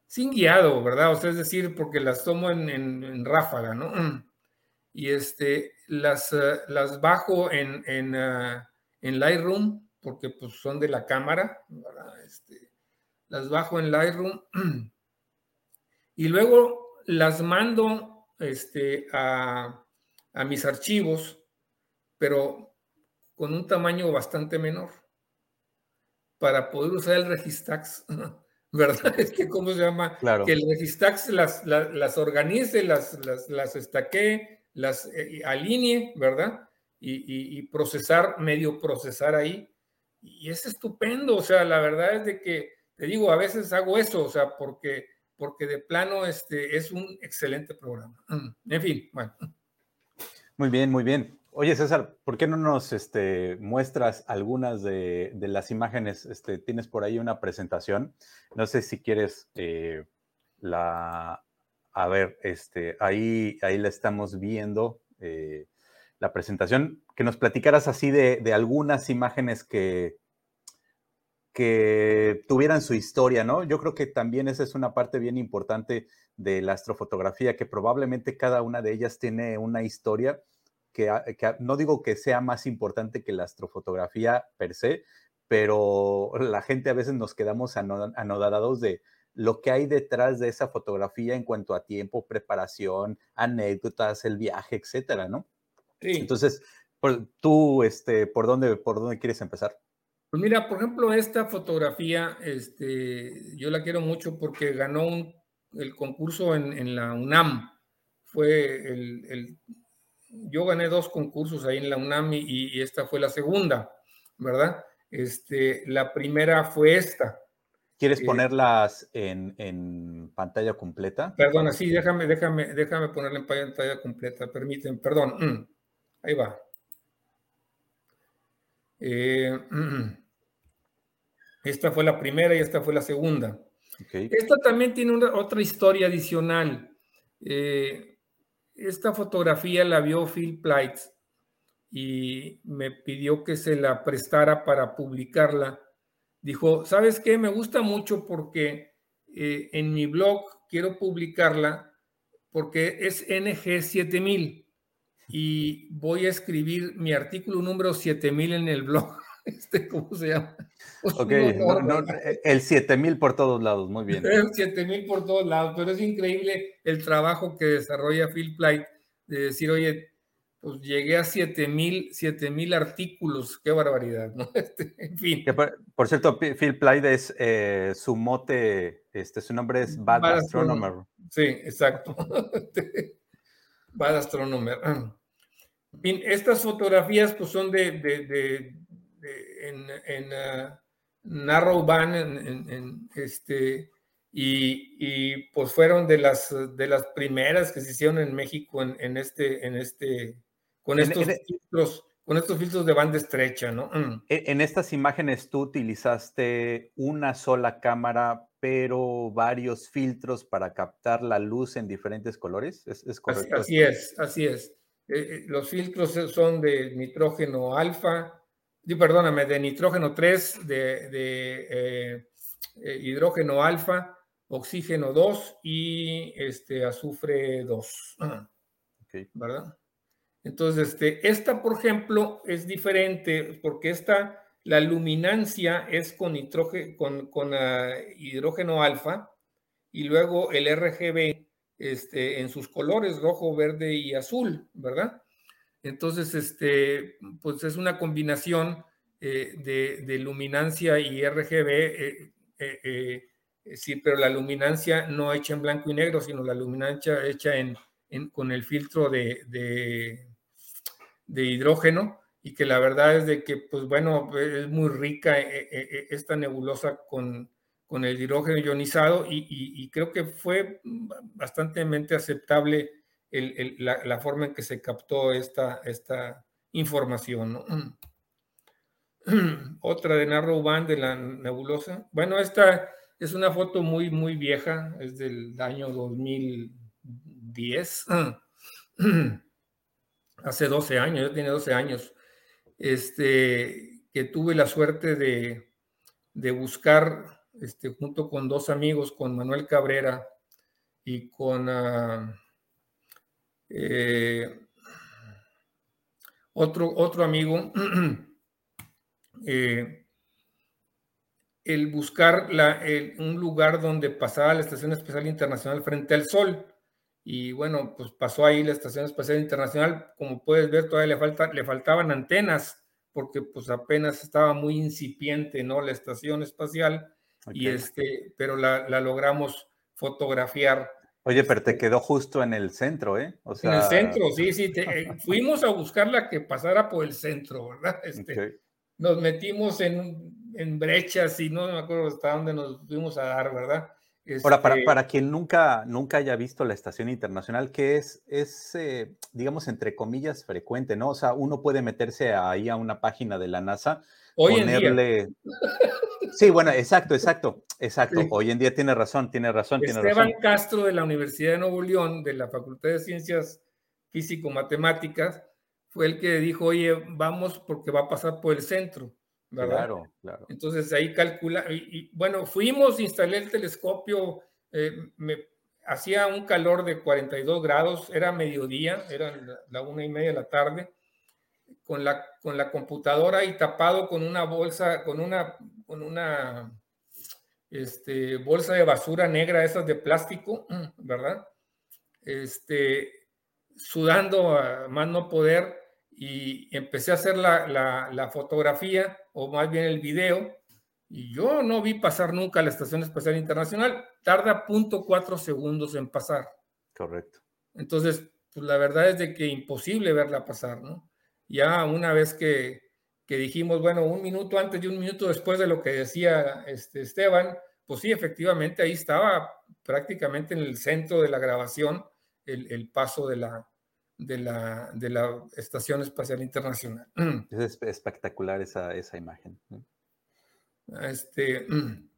sin guiado, ¿verdad? O sea, es decir, porque las tomo en, en ráfaga, ¿no? y este, las, eh, las bajo en, en, uh, en, Lightroom porque pues, son de la cámara, este, las bajo en Lightroom y luego las mando este, a, a mis archivos, pero con un tamaño bastante menor para poder usar el Registax, ¿verdad? Es que, ¿cómo se llama? Claro. Que el Registax las, las, las organice, las, las, las estaquee las eh, alinee, ¿verdad? Y, procesar, medio procesar ahí. Y es estupendo, o sea, la verdad es de que, te digo, a veces hago eso, o sea, porque, porque de plano este, es un excelente programa. En fin, bueno. Muy bien, muy bien. Oye, César, ¿por qué no nos este, muestras algunas de, las imágenes? Este, tienes por ahí una presentación. No sé si quieres eh, la, a ver, este, ahí, ahí la estamos viendo, eh, la presentación, que nos platicaras así de, algunas imágenes que, que tuvieran su historia, ¿no? Yo creo que también esa es una parte bien importante de la astrofotografía, que probablemente cada una de ellas tiene una historia que, que no digo que sea más importante que la astrofotografía per se, pero la gente a veces nos quedamos anodados de, lo que hay detrás de esa fotografía en cuanto a tiempo, preparación, anécdotas, el viaje, etcétera, ¿no? Sí. Entonces, tú, este, ¿por dónde, por dónde quieres empezar? Pues mira, por ejemplo, esta fotografía, este, yo la quiero mucho porque ganó el concurso en, la UNAM. Fue el, yo gané dos concursos ahí en la UNAM y, y, esta fue la segunda, ¿verdad? Este, la primera fue esta. ¿Quieres eh, ponerlas en, pantalla completa? Perdona, sí, déjame, déjame, déjame ponerla en pantalla completa, permiten, perdón. Mm, ahí va. Eh, mm, esta fue la primera y esta fue la segunda. Esta también tiene una, otra historia adicional. Eh, esta fotografía la vio Phil Plight y me pidió que se la prestara para publicarla. Dijo, ¿sabes qué? Me gusta mucho porque eh, en mi blog quiero publicarla porque es NG7000 y voy a escribir mi artículo número 7000 en el blog. Este, ¿Cómo se llama? Ok, el 7000 por todos lados, muy bien. El 7000 por todos lados, pero es increíble el trabajo que desarrolla Phil Plight de decir, oye, pues llegué a 7000 mil artículos, qué barbaridad, ¿no? Este, en fin. por, cierto, Phil Plight es eh, su mote, este, su nombre es Bad, Astronomer. Sí, exacto. Bad Astronomer. En fin, estas fotografías pues son de, de, de, en, en uh, Narrow Band, en, este, y, y, pues fueron de las, de las primeras que se hicieron en México en, este, en este con estos filtros, con estos filtros de banda estrecha, ¿no? Mm. E, en estas imágenes tú utilizaste una sola cámara, pero varios filtros para captar la luz en diferentes colores, ¿es, correcto? Así, es, así es. Eh, eh, los filtros son de nitrógeno alfa, perdóname, de nitrógeno 3, de, eh, hidrógeno alfa, oxígeno 2 y este, azufre 2. ¿Verdad? Entonces, este, esta, por ejemplo, es diferente porque esta, la luminancia es con, ah, hidrógeno alfa y luego el RGB este, en sus colores rojo, verde y azul, ¿verdad? Entonces, este, pues es una combinación eh, de, luminancia y RGB, eh, eh, sí, pero la luminancia no hecha en blanco y negro, sino la luminancia hecha en, con el filtro de de hidrógeno y que la verdad es de que, pues bueno, es muy rica eh, eh, eh, esta nebulosa con, con el hidrógeno ionizado y, creo que fue bastante aceptable la, forma en que se captó esta, esta información. Otra de Narrow Band de la nebulosa. Bueno, esta es una foto muy, muy vieja, es del año 2010. hace 12 años, yo tenía 12 años, este, que tuve la suerte de, buscar, este, junto con dos amigos, con Manuel Cabrera y con ah, eh, otro, otro amigo, eh, el buscar un lugar donde pasaba la Estación Especial Internacional frente al Sol y bueno, pues pasó ahí la Estación Espacial Internacional, como puedes ver, todavía le, falta, le faltaban antenas, porque pues apenas estaba muy incipiente, ¿no? La estación espacial, y este, pero la, logramos fotografiar. Oye, pero te quedó justo en el centro, ¿eh? O sea... En el centro, sí, sí. Eh, fuimos a buscarla que pasara por el centro, ¿verdad? Este, Nos metimos en, en brechas y no me acuerdo hasta dónde nos fuimos a dar, ¿verdad? Ahora, para, este para, quien nunca, nunca haya visto la estación internacional, que es, es eh, digamos, entre comillas, frecuente, ¿no? O sea, uno puede meterse ahí a una página de la NASA, Hoy ponerle... Sí, bueno, exacto, exacto, exacto. Hoy en día tiene razón, tiene razón, tiene Esteban Castro de la Universidad de Nuevo León, de la Facultad de Ciencias Físico-Matemáticas, fue el que dijo, oye, vamos porque va a pasar por el centro. Claro, claro. Entonces ahí calcula, y, bueno, fuimos, instalé el telescopio, eh, me hacía un calor de 42 grados, era mediodía, era la, una y media de la tarde, con la, con la computadora y tapado con una bolsa, con una, con una este, bolsa de basura negra, esas de plástico, ¿verdad? Este, sudando a más no poder, y empecé a hacer la, fotografía, o más bien el video, y yo no vi pasar nunca la Estación Espacial Internacional. Tarda .4 segundos en pasar. Correcto. Entonces, pues la verdad es de que imposible verla pasar, ¿no? Ya una vez que, que dijimos, bueno, un minuto antes y un minuto después de lo que decía este Esteban, pues sí, efectivamente ahí estaba prácticamente en el centro de la grabación el, el paso de la, de la, de la Estación Espacial Internacional. Es espectacular esa, esa imagen. Este,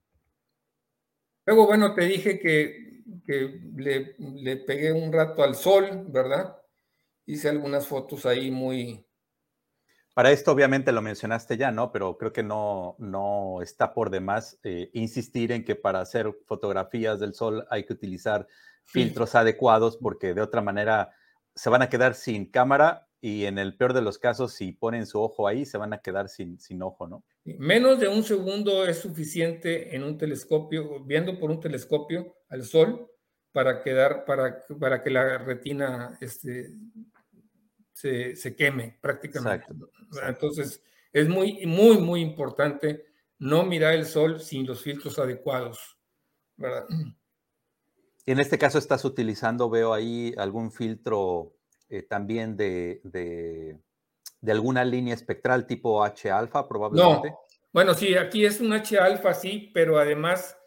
Luego, bueno, te dije que, le, le, pegué un rato al sol, ¿verdad? Hice algunas fotos ahí muy... Para esto obviamente lo mencionaste ya, ¿no? Pero creo que no, no está por demás eh, insistir en que para hacer fotografías del sol hay que utilizar filtros adecuados porque de otra manera se van a quedar sin cámara y en el peor de los casos, si ponen su ojo ahí, se van a quedar sin, sin ojo, ¿no? Menos de un segundo es suficiente en un telescopio, viendo por un telescopio al sol, para, quedar, para, para que la retina este, se, queme prácticamente. Entonces, es muy, muy, muy importante no mirar el sol sin los filtros adecuados, ¿verdad? En este caso estás utilizando, veo ahí algún filtro eh, también de, de, alguna línea espectral tipo H-alfa, probablemente. No, bueno, sí, aquí es un H-alfa, sí, pero además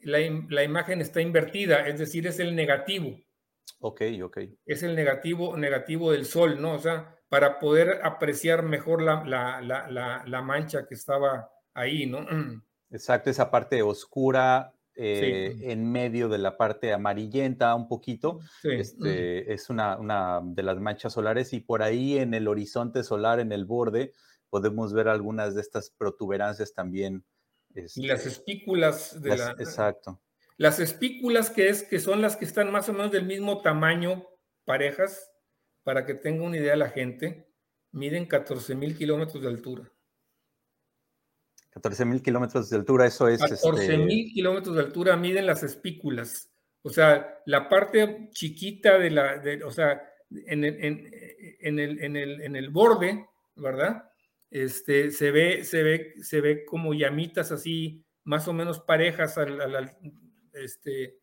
la, la, imagen está invertida, es decir, es el negativo. Ok, ok. Es el negativo, negativo del sol, ¿no? O sea, para poder apreciar mejor la, la, la mancha que estaba ahí, ¿no? Exacto, esa parte oscura eh, en medio de la parte amarillenta un poquito. Este, Es una, una, de las manchas solares y por ahí en el horizonte solar, en el borde, podemos ver algunas de estas protuberancias también. y las este, espículas de la... Exacto. Las espículas que, es, que son las que están más o menos del mismo tamaño, parejas, para que tenga una idea la gente, miden 14 mil kilómetros de altura. 14 mil kilómetros de altura, eso es. 14 este mil kilómetros de altura miden las espículas. O sea, la parte chiquita de la, de, o sea, en el, en, el, en, el, en el borde, ¿verdad? Este, se ve, se ve, se ve como llamitas así, más o menos parejas al, este,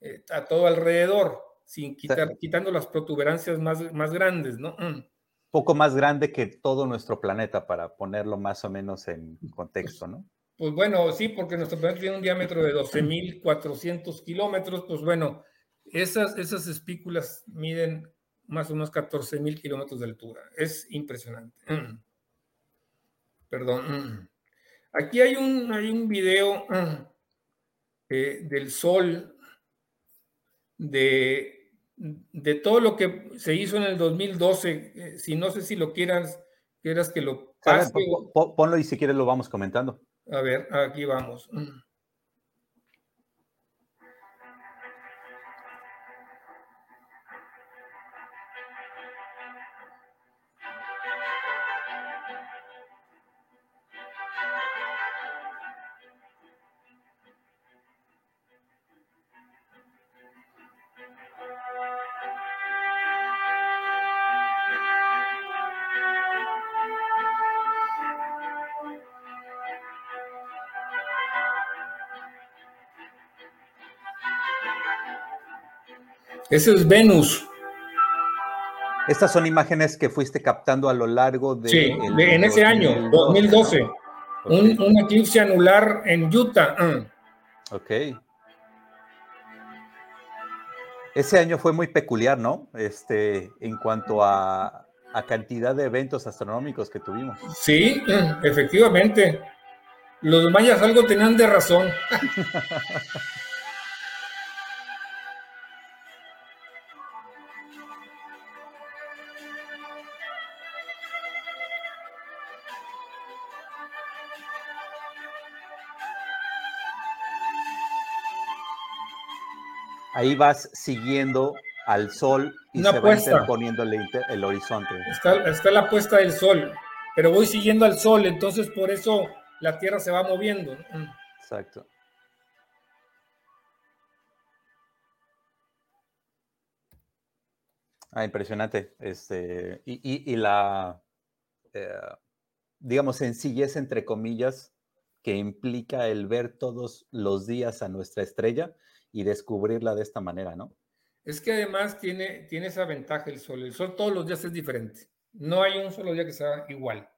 eh, a todo alrededor, sin quitar, quitando las protuberancias más, más grandes, ¿no? Mm poco más grande que todo nuestro planeta, para ponerlo más o menos en contexto, ¿no? Pues bueno, sí, porque nuestro planeta tiene un diámetro de 12.400 kilómetros, pues bueno, esas, esas espículas miden más o menos 14.000 kilómetros de altura. Es impresionante. Perdón. Aquí hay un, hay un video eh, del sol de de todo lo que se hizo en el 2012, eh, si no sé si lo quieras, quieras que lo pase. ponlo y si quieres lo vamos comentando. A ver, aquí vamos. Ese es Venus. Estas son imágenes que fuiste captando a lo largo de... Sí, en ese año, 2012. Un, eclipse anular en Utah. Mm. Ok. Ese año fue muy peculiar, ¿no? Este, en cuanto a, a cantidad de eventos astronómicos que tuvimos. Sí, efectivamente. Los mayas algo tenían de razón. ahí vas siguiendo al sol y se va interponiendo el, horizonte. Está, está, la puesta del sol, pero voy siguiendo al sol, entonces por eso la Tierra se va moviendo. Exacto. Ah, impresionante. Este, y, la, eh, digamos, sencillez, entre comillas, que implica el ver todos los días a nuestra estrella y descubrirla de esta manera, ¿no? Es que además tiene, tiene esa ventaja el sol. El sol todos los días es diferente. No hay un solo día que sea igual.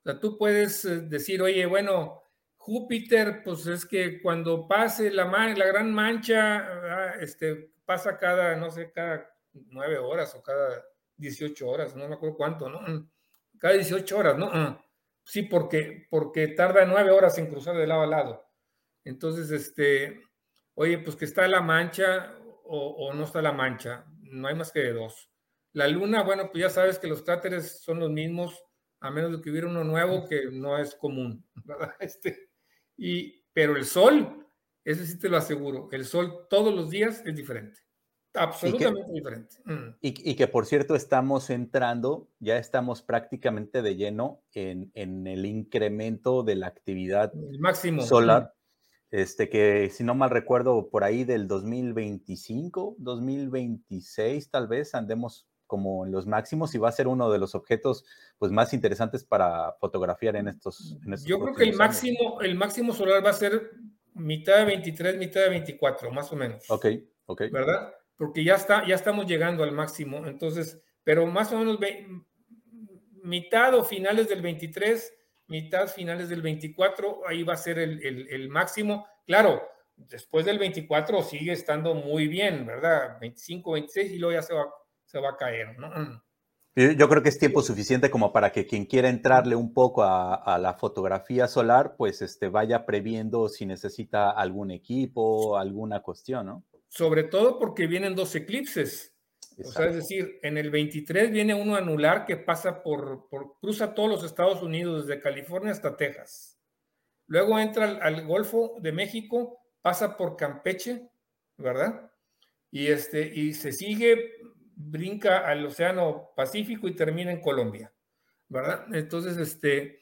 O sea, tú puedes eh, decir, oye, bueno, Júpiter, pues es que cuando pase la, la gran mancha, ah, este, pasa cada, no sé, cada nueve horas o cada 18 horas, no me acuerdo cuánto, ¿no? Cada 18 horas, ¿no? Sí, porque, porque tarda nueve horas en cruzar de lado a lado. Entonces, este, oye, pues que está la mancha o, no está la mancha, no hay más que de dos. La luna, bueno, pues ya sabes que los cráteres son los mismos, a menos de que hubiera uno nuevo que no es común, ¿verdad? Este, y, pero el sol, ese sí te lo aseguro, el sol todos los días es diferente. Absolutamente diferente. Mm. Y, que por cierto estamos entrando, ya estamos prácticamente de lleno en, el incremento de la actividad máximo. solar. Este que si no mal recuerdo, por ahí del 2025, 2026 tal vez andemos como en los máximos y va a ser uno de los objetos pues más interesantes para fotografiar en estos, Yo creo que el máximo, el máximo solar va a ser mitad de 23, mitad de 24, más o menos. Ok, ok. ¿Verdad? porque ya, está, ya estamos llegando al máximo. Entonces, pero más o menos mitad o finales del 23, mitad finales del 24, ahí va a ser el, máximo. Claro, después del 24 sigue estando muy bien, ¿verdad? 25, 26 y luego ya se va, se va a caer, ¿no? Yo creo que es tiempo suficiente como para que quien quiera entrarle un poco a, la fotografía solar, pues este, vaya previendo si necesita algún equipo, alguna cuestión, ¿no? sobre todo porque vienen dos eclipses. O sea, es decir, en el 23 viene uno anular que pasa por, cruza todos los Estados Unidos, desde California hasta Texas. Luego entra al, Golfo de México, pasa por Campeche, ¿verdad? Y, este, y se sigue, brinca al Océano Pacífico y termina en Colombia, ¿verdad? Entonces, este,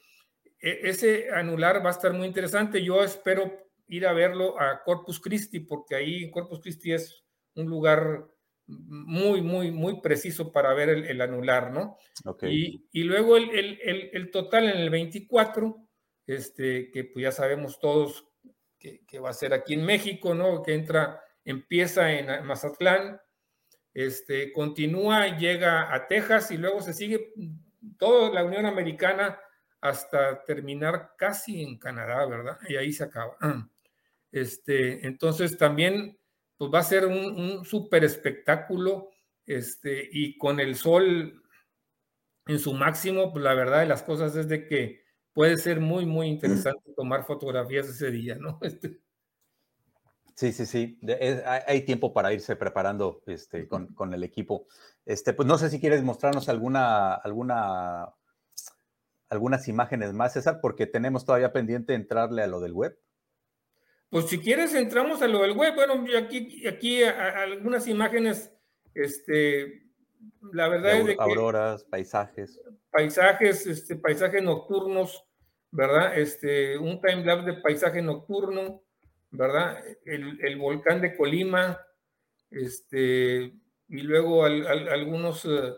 e, ese anular va a estar muy interesante. Yo espero ir a verlo a Corpus Christi, porque ahí Corpus Christi es un lugar muy, muy, muy preciso para ver el, anular, ¿no? Y, y, luego el, el, el, total en el 24, este, que pues ya sabemos todos que, que, va a ser aquí en México, ¿no? Que entra, empieza en Mazatlán, este, continúa, llega a Texas y luego se sigue toda la Unión Americana hasta terminar casi en Canadá, ¿verdad? Y ahí se acaba. Este, entonces también pues va a ser un, un súper espectáculo este, y con el sol en su máximo, pues la verdad de las cosas es de que puede ser muy, muy interesante tomar fotografías ese día, ¿no? Este. Sí, sí, sí. hay tiempo para irse preparando este, con, con, el equipo. Este, pues no sé si quieres mostrarnos alguna, alguna, algunas imágenes más, César, porque tenemos todavía pendiente entrarle a lo del web. Pues si quieres entramos a lo del web. Bueno, aquí, aquí algunas imágenes, este, la verdad es de que... Auroras, paisajes. Paisajes, este, paisajes nocturnos, ¿verdad? Este, un timelapse de paisaje nocturno, ¿verdad? El, volcán de Colima, este, y luego algunos, eh,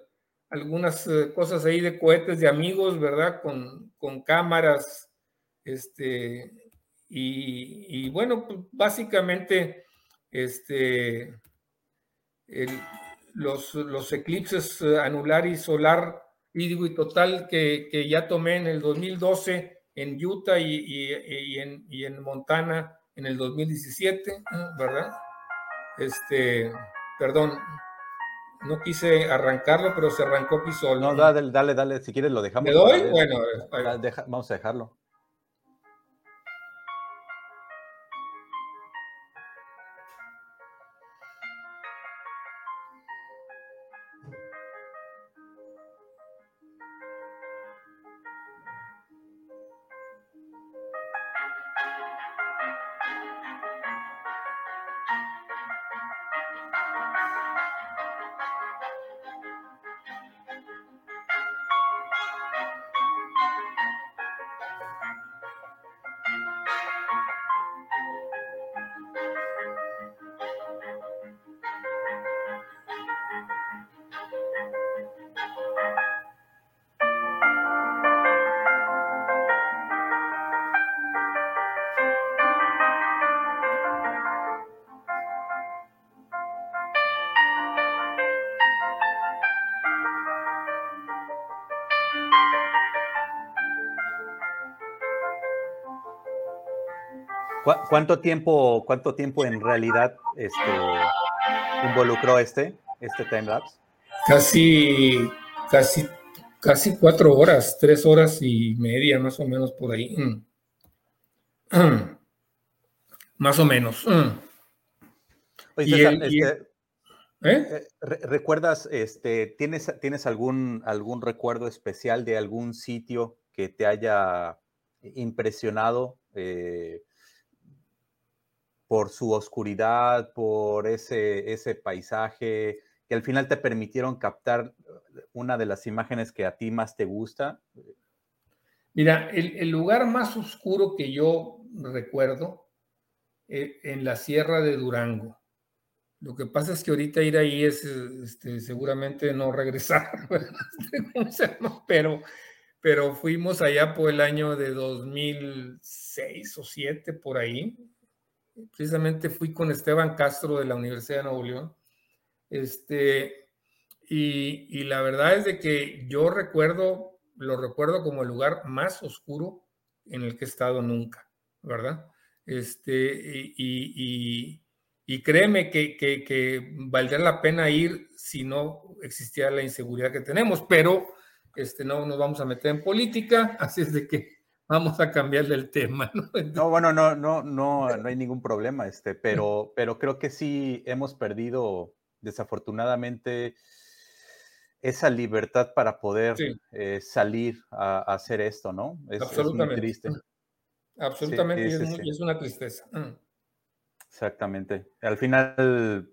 algunas eh, cosas ahí de cohetes de amigos, ¿verdad? Con, con cámaras, este, y, bueno, pues, básicamente este, los, los, eclipses eh, anular y solar, y y total que, que, ya tomé en el 2012 en Utah y, y, en, y, en, Montana en el 2017, ¿verdad? Este, perdón, no quise arrancarlo, pero se arrancó Pisol. No, dale, dale, dale, si quieres lo dejamos. ¿Le doy? Bueno, vamos a dejarlo. ¿Cuánto tiempo, cuánto tiempo en realidad este, involucró este, este timelapse? Casi, casi, casi cuatro horas, tres horas y media más o menos por ahí. Mm. más o menos. Mm. Este, ¿Eh? ¿Recuerdas, este, tienes, tienes algún, algún recuerdo especial de algún sitio que te haya impresionado eh, por su oscuridad, por ese, ese paisaje, que al final te permitieron captar una de las imágenes que a ti más te gusta? Mira, el, lugar más oscuro que yo recuerdo eh, en la Sierra de Durango. Lo que pasa es que ahorita ir ahí es este, seguramente no regresar, pero, pero fuimos allá por el año de 2006 o 2007, por ahí. Precisamente fui con Esteban Castro de la Universidad de Nuevo León. Este, y, la verdad es de que yo recuerdo, lo recuerdo como el lugar más oscuro en el que he estado nunca, ¿verdad? Este, y, y, créeme que, que, valdría la pena ir si no existiera la inseguridad que tenemos, pero este, no nos vamos a meter en política, así es de que vamos a cambiarle el tema. No, no bueno, no, no, no, no hay ningún problema, este, pero, pero creo que sí hemos perdido desafortunadamente esa libertad para poder eh, salir a, hacer esto, ¿no? Es, Absolutamente. muy triste. Absolutamente, es, una tristeza. Mm. Exactamente. Al final,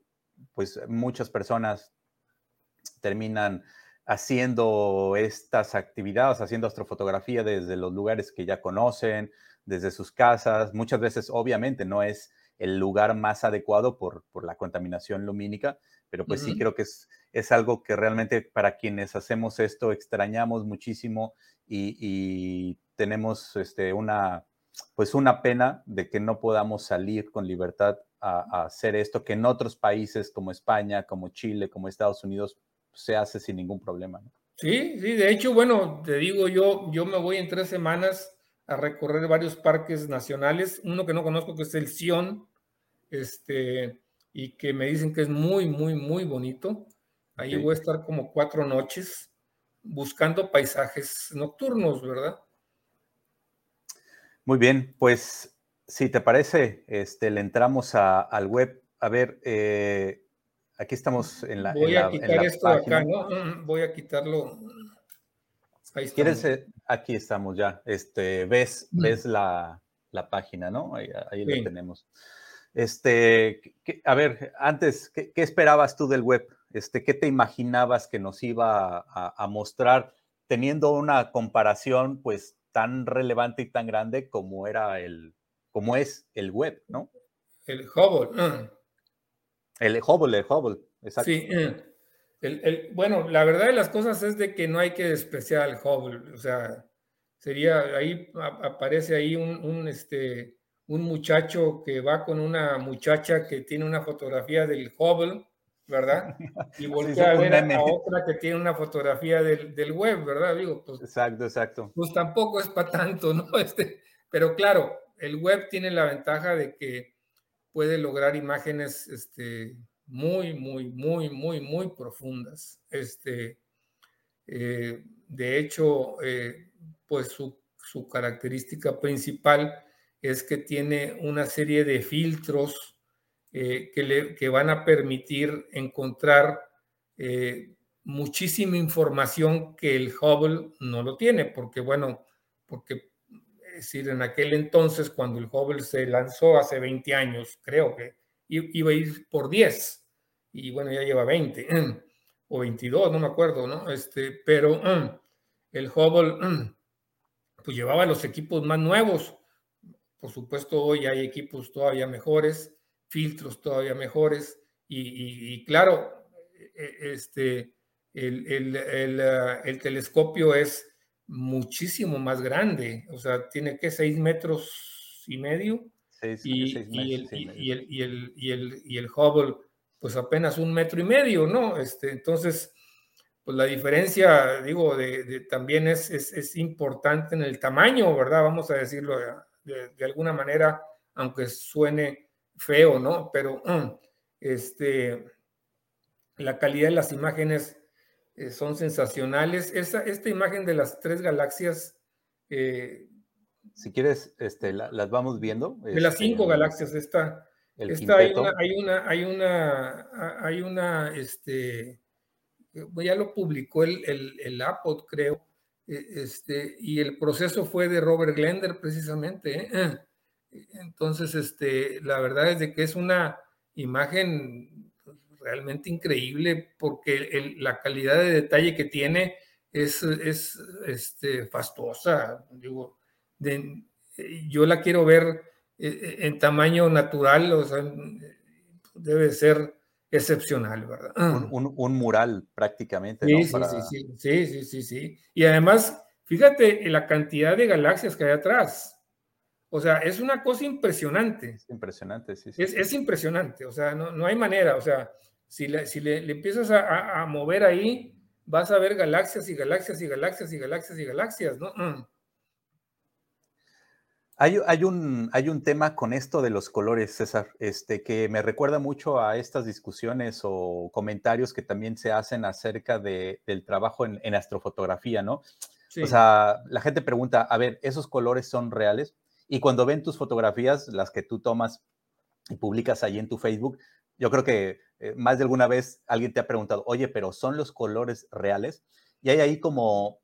pues muchas personas terminan haciendo estas actividades, haciendo astrofotografía desde los lugares que ya conocen, desde sus casas. Muchas veces, obviamente, no es el lugar más adecuado por, por la contaminación lumínica, pero pues sí creo que es, es algo que realmente para quienes hacemos esto extrañamos muchísimo y, y tenemos este, una, pues una pena de que no podamos salir con libertad a, hacer esto, que en otros países como España, como Chile, como Estados Unidos, se hace sin ningún problema. Sí, sí, de hecho, bueno, te digo, yo, yo me voy en tres semanas a recorrer varios parques nacionales, uno que no conozco que es el Sion, este, y que me dicen que es muy, muy, muy bonito. Ahí voy a estar como cuatro noches buscando paisajes nocturnos, ¿verdad? Muy bien, pues si te parece, este, le entramos al web. A ver, eh, aquí estamos en la. Voy a quitar esto acá, ¿no? Mm, voy a quitarlo. Ahí ¿Quieres? Eh, aquí estamos ya. Este, ves, mm. ves la, página, ¿no? Ahí, lo tenemos. Este, a ver, antes, ¿qué, esperabas tú del web? Este, ¿Qué te imaginabas que nos iba a, a mostrar teniendo una comparación, pues, tan relevante y tan grande como era el, como es el web, ¿no? El Hubble. El Hubble, el Hubble, exacto. Sí, mm. el, bueno, la verdad de las cosas es de que no hay que despreciar el Hubble, o sea, sería, ahí aparece ahí un, un, este, un muchacho que va con una muchacha que tiene una fotografía del Hubble, ¿verdad? Y voltea a ver a, otra que tiene una fotografía del, web, ¿verdad? Digo, pues, exacto, exacto. Pues tampoco es para tanto, ¿no? Este, pero claro, el web tiene la ventaja de que puede lograr imágenes este, muy, muy, muy, muy, muy profundas. Este, eh, de hecho, eh, pues su, su característica principal es que tiene una serie de filtros eh, que, le, que, van a permitir encontrar muchísima información que el Hubble no lo tiene, porque bueno, porque es decir, en aquel entonces, cuando el Hubble se lanzó hace 20 años, creo que iba a ir por 10, y bueno, ya lleva 20, o 22, no me acuerdo, ¿no? Este, pero el Hubble, pues llevaba los equipos más nuevos. Por supuesto, hoy hay equipos todavía mejores, filtros todavía mejores y, claro, e, este, ah, el, telescopio es muchísimo más grande, o sea, tiene que seis metros y medio y, el, y, el, Hubble pues apenas un metro y medio, ¿no? Este, entonces, pues la diferencia, digo, de, también es, es, importante en el tamaño, ¿verdad? Vamos a decirlo de alguna manera, aunque suene feo, ¿no? Pero este, la calidad de las imágenes eh, son sensacionales. esta imagen de las tres galaxias. Eh, si quieres, este, las vamos viendo. De las cinco este, galaxias, esta, hay una, hay una, hay una, hay una, este, ya lo publicó el, el, el Apple, creo, e, este, y el proceso fue de Robert Glender precisamente. ¿eh? Entonces, este, la verdad es de que es una imagen realmente increíble porque la calidad de detalle que tiene es, es este, fastuosa. Digo, yo la quiero ver eh, en tamaño natural, o sea, debe ser excepcional, ¿verdad? Un, mural prácticamente. Sí, sí, sí, sí, sí, sí, sí. Y además, fíjate la cantidad de galaxias que hay atrás. O sea, es una cosa impresionante. Es impresionante, sí. sí. Es, impresionante, o sea, no, hay manera, o sea, si le, si le, empiezas a, mover ahí, vas a ver galaxias y galaxias y galaxias y galaxias y galaxias, ¿no? Mm. Hay, un, hay un tema con esto de los colores, César, este, que me recuerda mucho a estas discusiones o comentarios que también se hacen acerca de, del trabajo en, astrofotografía, ¿no? O sea, la gente pregunta, a ver, ¿esos colores son reales? Y cuando ven tus fotografías, las que tú tomas y publicas ahí en tu Facebook, yo creo que eh, más de alguna vez alguien te ha preguntado, oye, pero ¿son los colores reales? Y hay ahí como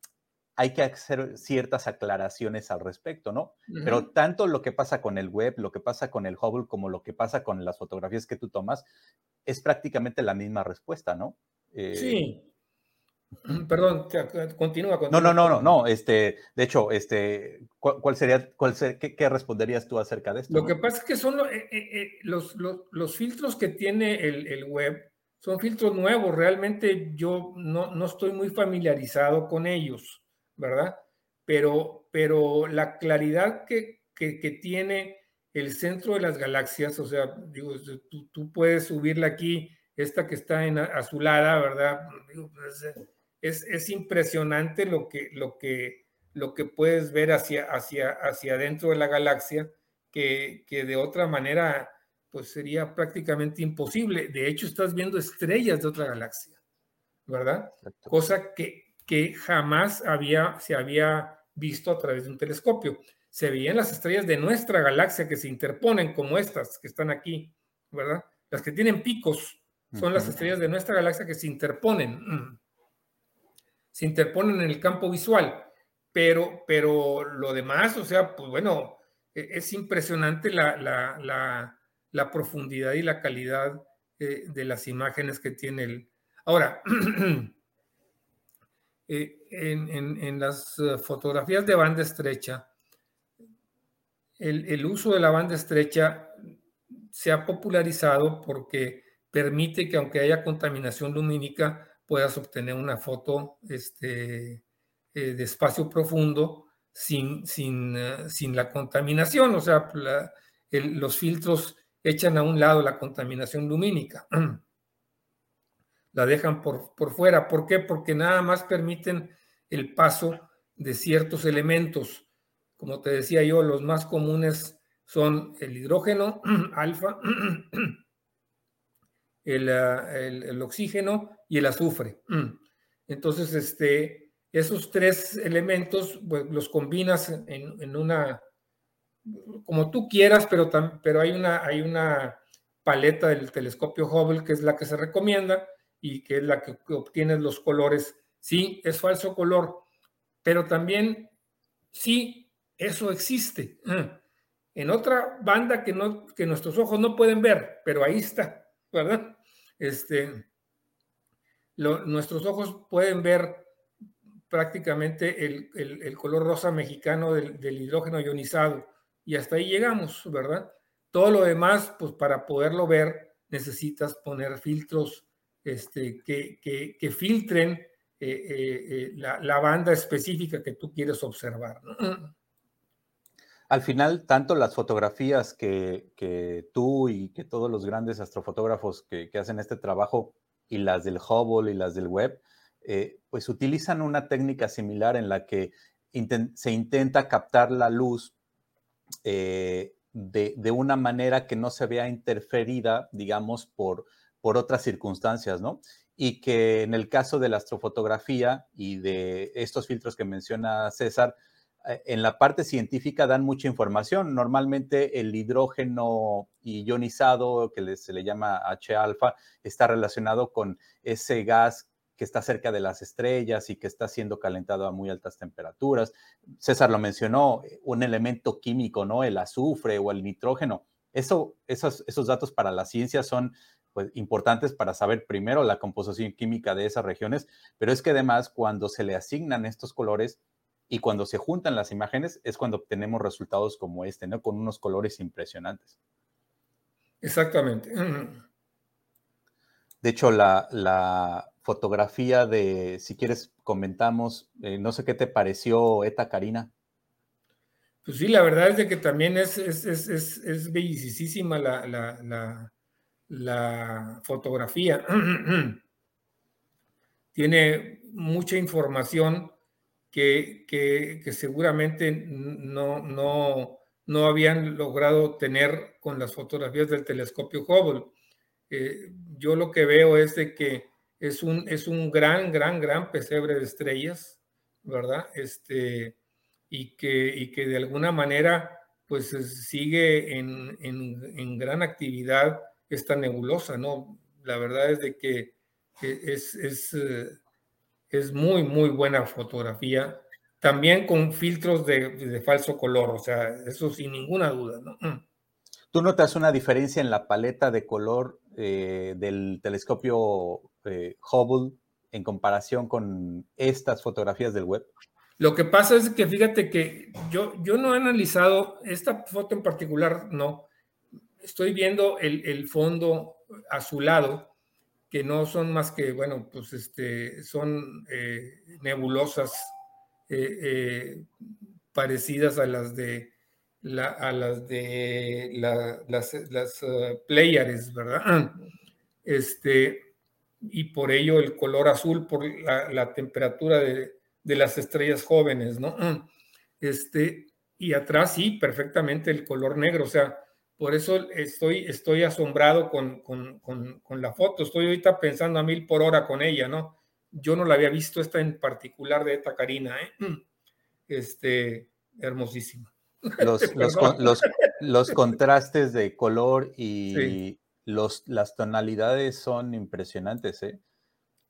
hay que hacer ciertas aclaraciones al respecto, ¿no? Pero tanto lo que pasa con el web, lo que pasa con el Hubble, como lo que pasa con las fotografías que tú tomas, es prácticamente la misma respuesta, ¿no? Eh, sí. Perdón, continúa, No, no, no, no, no. Este, de hecho, este, ¿cuál, sería, cuál qué, responderías tú acerca de esto? Lo que pasa es que son eh, eh, los, los, filtros que tiene el, el, web, son filtros nuevos. Realmente yo no, no estoy muy familiarizado con ellos. ¿verdad? Pero, pero la claridad que, que, tiene el centro de las galaxias, o sea, digo, tú, tú, puedes subirla aquí, esta que está en azulada, ¿verdad? Pues, es, es, impresionante lo que, lo, que, lo que puedes ver hacia, hacia, hacia adentro de la galaxia, que, que de otra manera, pues sería prácticamente imposible. De hecho, estás viendo estrellas de otra galaxia, ¿verdad? Cosa que que jamás había, se había visto a través de un telescopio. Se veían las estrellas de nuestra galaxia que se interponen como estas que están aquí, ¿verdad? Las que tienen picos son las estrellas de nuestra galaxia que se interponen. Se interponen en el campo visual, pero, pero lo demás, o sea, pues bueno, e, es impresionante la, la, la, profundidad y la calidad eh, de las imágenes que tiene el... Ahora, Eh, en, las eh, fotografías de banda estrecha, el, uso de la banda estrecha se ha popularizado porque permite que aunque haya contaminación lumínica, puedas obtener una foto este, eh, de espacio profundo sin, sin, sin, la contaminación. O sea, los filtros echan a un lado la contaminación lumínica. la dejan por, por fuera. ¿Por qué? Porque nada más permiten el paso de ciertos elementos. Como te decía yo, los más comunes son el hidrógeno, alfa, ah, el, oxígeno y el azufre. Entonces, este, esos tres elementos pues, los combinas en, una, como tú quieras, pero, pero hay, una, hay una paleta del telescopio Hubble que es la que se recomienda y que es la que obtienes los colores. Sí, es falso color, pero también sí, eso existe. En otra banda que, no, que nuestros ojos no pueden ver, pero ahí está, ¿verdad? Este, nuestros ojos pueden ver prácticamente el, color rosa mexicano del, hidrógeno ionizado y hasta ahí llegamos, ¿verdad? Todo lo demás, pues para poderlo ver necesitas poner filtros este, que, filtren eh, eh, eh, la, banda específica que tú quieres observar. Al final, tanto las fotografías que, tú y que todos los grandes astrofotógrafos que, hacen este trabajo y las del Hubble y las del web, pues utilizan una técnica similar en la que se intenta captar la luz de, de, una manera que no se vea interferida, digamos, por, por otras circunstancias, ¿no? Y que en el caso de la astrofotografía y de estos filtros que menciona César, eh, en la parte científica dan mucha información. Normalmente el hidrógeno ionizado, que se le llama H-alfa, está relacionado con ese gas que está cerca de las estrellas y que está siendo calentado a muy altas temperaturas. César lo mencionó, un elemento químico, ¿no? El azufre o el nitrógeno. Eso, esos, esos datos para la ciencia son pues, importantes para saber primero la composición química de esas regiones, pero es que además cuando se le asignan estos colores, y cuando se juntan las imágenes es cuando obtenemos resultados como este, ¿no? Con unos colores impresionantes. Exactamente. De hecho, la, fotografía de, si quieres, comentamos, eh, no sé qué te pareció, Eta Karina. Pues sí, la verdad es de que también es, es, es, es bellicísima la, la, la fotografía. Tiene mucha información que, seguramente no, no, no habían logrado tener con las fotografías del telescopio Hubble. Eh, yo lo que veo es de que es un, es un gran, gran, gran pesebre de estrellas, ¿verdad? Este, y, que, y que de alguna manera pues sigue en, en, gran actividad esta nebulosa, ¿no? La verdad es de que es, es, eh, es muy, muy buena fotografía. También con filtros de, falso color, o sea, eso sin ninguna duda, ¿no? Mm. ¿Tú notas una diferencia en la paleta de color eh, del telescopio eh, Hubble en comparación con estas fotografías del web? Lo que pasa es que fíjate que yo, yo no he analizado esta foto en particular, no. Estoy viendo el, el fondo azulado que no son más que, bueno, pues este, son eh, nebulosas eh, eh, parecidas a las de, la, a las de las, las Pleiades, ¿verdad? Este, y por ello el color azul, por la, temperatura de, de, las estrellas jóvenes, ¿no? Este, y atrás sí, perfectamente el color negro, o sea, por eso estoy, estoy asombrado con, la foto. Estoy ahorita pensando a mil por hora con ella, ¿no? Yo no la había visto esta en particular de esta Karina, ¿eh? Este, hermosísima. Los, contrastes de color y los, las tonalidades son impresionantes, ¿eh?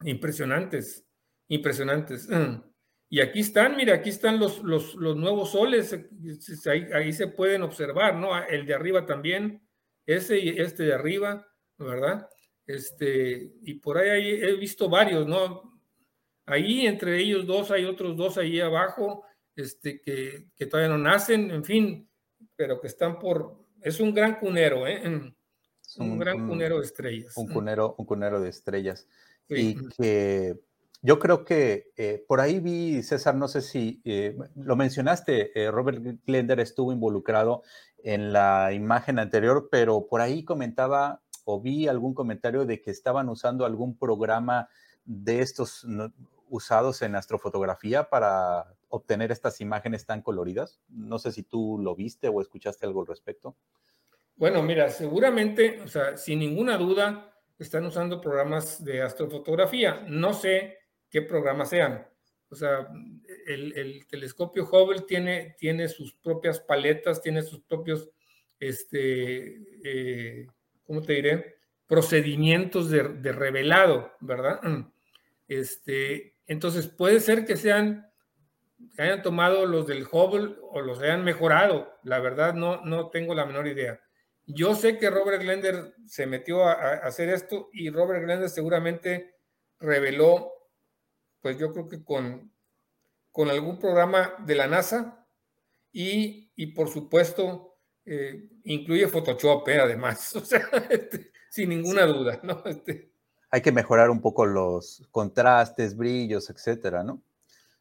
Impresionantes, impresionantes. Y aquí están, mira, aquí están los, los, nuevos soles, eh, ahí, se pueden observar, ¿no? Ah, el de arriba también, ese y este de arriba, ¿verdad? Este, y por ahí he visto varios, ¿no? Ahí entre ellos dos hay otros dos ahí abajo, este, que, todavía no nacen, en fin, pero que están por, es un gran cunero, ¿eh? Un, gran cunero de estrellas. Un cunero, un cunero de estrellas. Y que yo creo que eh, por ahí vi, César, no sé si eh, lo mencionaste, eh, Robert Glender estuvo involucrado en la imagen anterior, pero por ahí comentaba o vi algún comentario de que estaban usando algún programa de estos usados en astrofotografía para obtener estas imágenes tan coloridas. No sé si tú lo viste o escuchaste algo al respecto. Bueno, mira, seguramente, o sea, sin ninguna duda, están usando programas de astrofotografía. No sé qué programas sean. O sea, el, telescopio Hubble tiene, tiene, sus propias paletas, tiene sus propios, este, eh, ¿cómo te diré? Procedimientos de, revelado, ¿verdad? Este, entonces, puede ser que sean, que hayan tomado los del Hubble o los hayan mejorado. La verdad, no, no tengo la menor idea. Yo sé que Robert Glender se metió a hacer esto y Robert Glender seguramente reveló pues yo creo que con, con algún programa de la NASA y, por supuesto eh, incluye Photoshop, eh, además, o sea, este, sin ninguna duda, ¿no? Este, Hay que mejorar un poco los contrastes, brillos, etcétera, ¿no?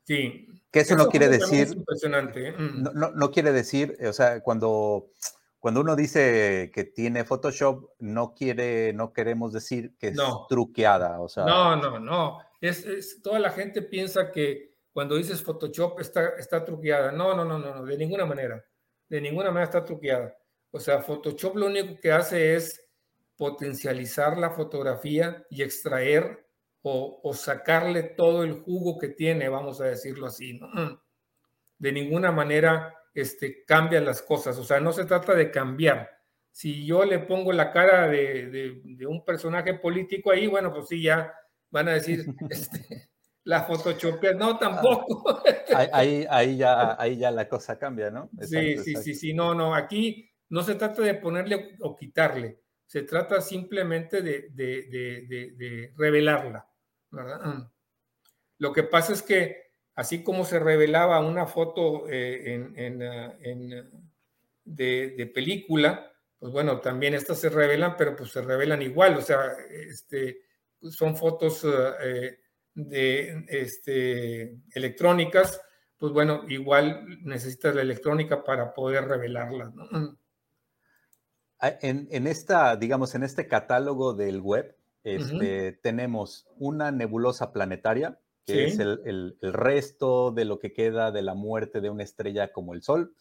Sí. Que eso, no quiere decir. impresionante. ¿eh? Mm. No, no, quiere decir, o sea, cuando, cuando uno dice que tiene Photoshop, no quiere, no queremos decir que es truqueada. O sea, no, no, no es, toda la gente piensa que cuando dices Photoshop está, está truqueada. No, no, no, no, de ninguna manera. De ninguna manera está truqueada. O sea, Photoshop lo único que hace es potencializar la fotografía y extraer o, sacarle todo el jugo que tiene, vamos a decirlo así, de ninguna manera este, cambia las cosas. O sea, no se trata de cambiar. Si yo le pongo la cara de, un personaje político ahí, bueno, pues sí, ya van a decir, este, la no, tampoco. Ahí, ahí, ya, ahí ya la cosa cambia, ¿no? sí, sí, sí, sí, no, no, aquí no se trata de ponerle o quitarle, se trata simplemente de, revelarla, ¿verdad? Lo que pasa es que así como se revelaba una foto eh, en, en, de, película, pues bueno, también estas se revelan, pero pues se revelan igual, o sea, este, son fotos eh, de este, electrónicas, pues bueno, igual necesitas la electrónica para poder revelarlas. Ah, en, esta, digamos, en este catálogo del web, este, tenemos una nebulosa planetaria, que es el, resto de lo que queda de la muerte de una estrella como el Sol.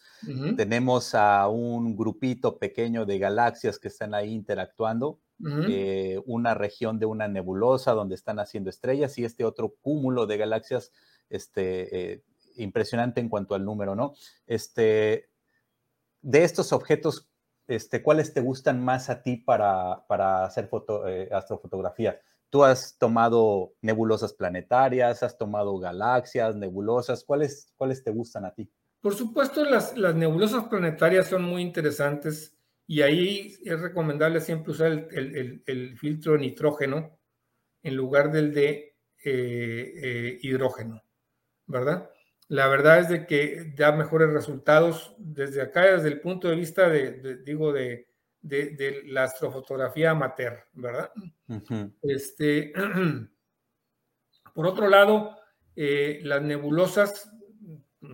Tenemos a un grupito pequeño de galaxias que están ahí interactuando, eh, una región de una nebulosa donde están haciendo estrellas y este otro cúmulo de galaxias este, eh, impresionante en cuanto al número, ¿no? Este, de estos objetos, este, ¿cuáles te gustan más a ti para, para hacer foto, eh, astrofotografía? Tú has tomado nebulosas planetarias, has tomado galaxias, nebulosas, ¿cuáles, cuáles te gustan a ti? Por supuesto, las, las nebulosas planetarias son muy interesantes y ahí es recomendable siempre usar el, el, filtro de nitrógeno en lugar del de eh, eh, hidrógeno, ¿verdad? La verdad es de que da mejores resultados desde acá, desde el punto de vista de, digo, de, de, la astrofotografía amateur, ¿verdad? este, por otro lado, eh, las nebulosas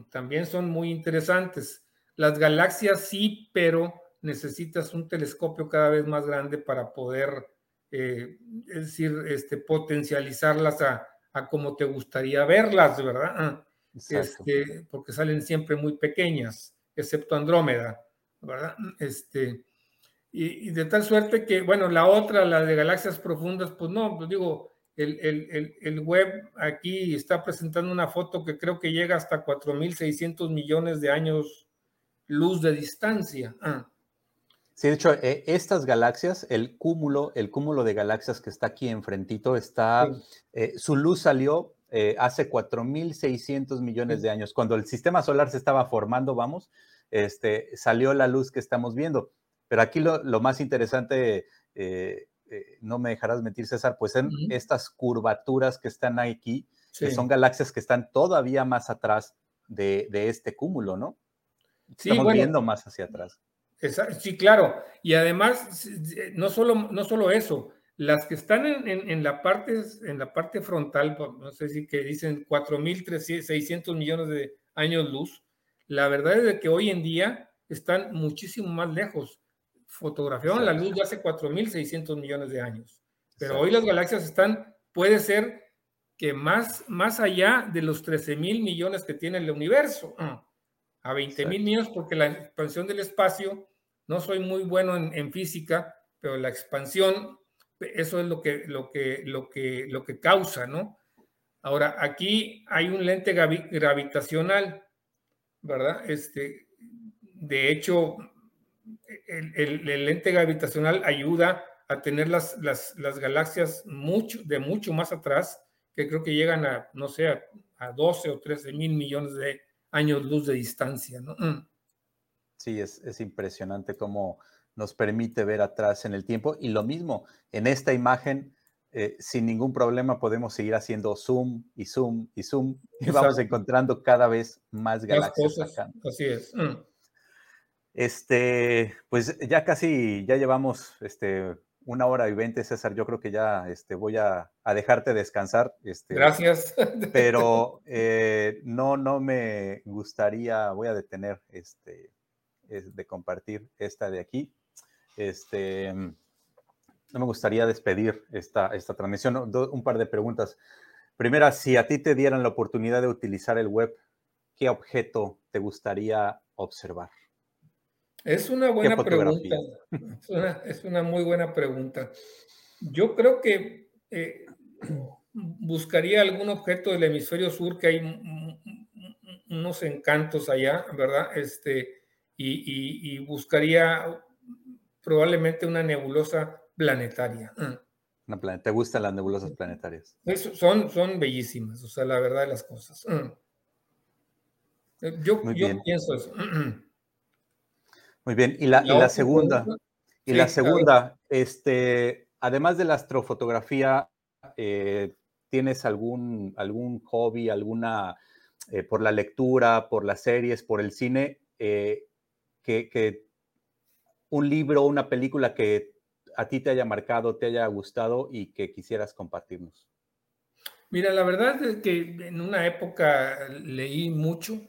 también son muy interesantes. Las galaxias sí, pero necesitas un telescopio cada vez más grande para poder, eh, es decir, este, potencializarlas a, como te gustaría verlas, ¿verdad? Ah, este, porque salen siempre muy pequeñas, excepto Andrómeda, ¿verdad? Este, y, de tal suerte que, bueno, la otra, la de galaxias profundas, pues no, pues digo, el, el, el, web aquí está presentando una foto que creo que llega hasta 4.600 millones de años luz de distancia. Ah, Sí, de hecho, eh, estas galaxias, el cúmulo, el cúmulo de galaxias que está aquí enfrentito, está, eh, su luz salió eh, hace 4.600 millones de años. Cuando el sistema solar se estaba formando, vamos, este, salió la luz que estamos viendo. Pero aquí lo, más interesante, no me dejarás mentir, César, pues en estas curvaturas que están aquí, que son galaxias que están todavía más atrás de, este cúmulo, ¿no? Estamos viendo más hacia atrás. Sí, claro. Y además, no solo, no solo eso, las que están en, la parte, en la parte frontal, no sé si que dicen 4.600 millones de años luz, la verdad es de que hoy en día están muchísimo más lejos. Fotografiaron la luz de hace 4.600 millones de años. Pero hoy las galaxias están, puede ser que más, más allá de los 13 mil millones que tiene el universo a 20 mil millones porque la expansión del espacio, no soy muy bueno en, física, pero la expansión, eso es lo que, lo que, lo que, lo que causa, ¿no? Ahora, aquí hay un lente gravitacional, ¿verdad? Este, de hecho, el, lente gravitacional ayuda a tener las, las, las, galaxias mucho, de mucho más atrás, que creo que llegan a, no sé, a, a 12 o 13 mil millones de, años luz de distancia, ¿no? Sí, es, impresionante cómo nos permite ver atrás en el tiempo. Y lo mismo, en esta imagen, eh, sin ningún problema podemos seguir haciendo zoom y zoom y zoom y vamos encontrando cada vez más galaxias. así es. Mm. Este, pues ya casi, ya llevamos este, una hora y veinte, César. Yo creo que ya este, voy a, dejarte descansar. Este, Gracias. Pero eh, no, no me gustaría, voy a detener este, de compartir esta de aquí. Este, no me gustaría despedir esta, esta transmisión. Un par de preguntas. Primera, si a ti te dieran la oportunidad de utilizar el web, ¿qué objeto te gustaría observar? Es una buena pregunta. Es una, muy buena pregunta. Yo creo que eh, buscaría algún objeto del hemisferio sur que hay unos encantos allá, ¿verdad? Este, y, buscaría probablemente una nebulosa planetaria. Una ¿Te gustan las nebulosas planetarias? son, son bellísimas, o sea, la verdad de las cosas. Yo, pienso eso. Muy bien, y la, segunda, y la segunda, este, además de la astrofotografía, eh, ¿tienes algún, algún hobby, alguna, eh, por la lectura, por las series, por el cine, eh, que, un libro, una película que a ti te haya marcado, te haya gustado y que quisieras compartirnos? Mira, la verdad es que en una época leí mucho,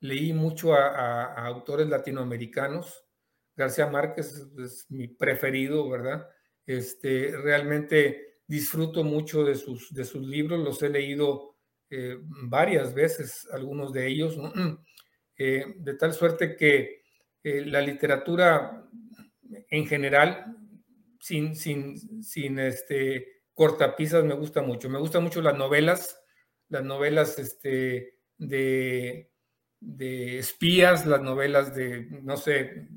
leí mucho a, autores latinoamericanos. García Márquez es, mi preferido, ¿verdad? Este, realmente disfruto mucho de sus, de sus libros, los he leído eh, varias veces, algunos de ellos, eh, de tal suerte que eh, la literatura en general, sin, sin, sin este, cortapisas, me gusta mucho. Me gustan mucho las novelas, las novelas este, de, de espías, las novelas de, no sé,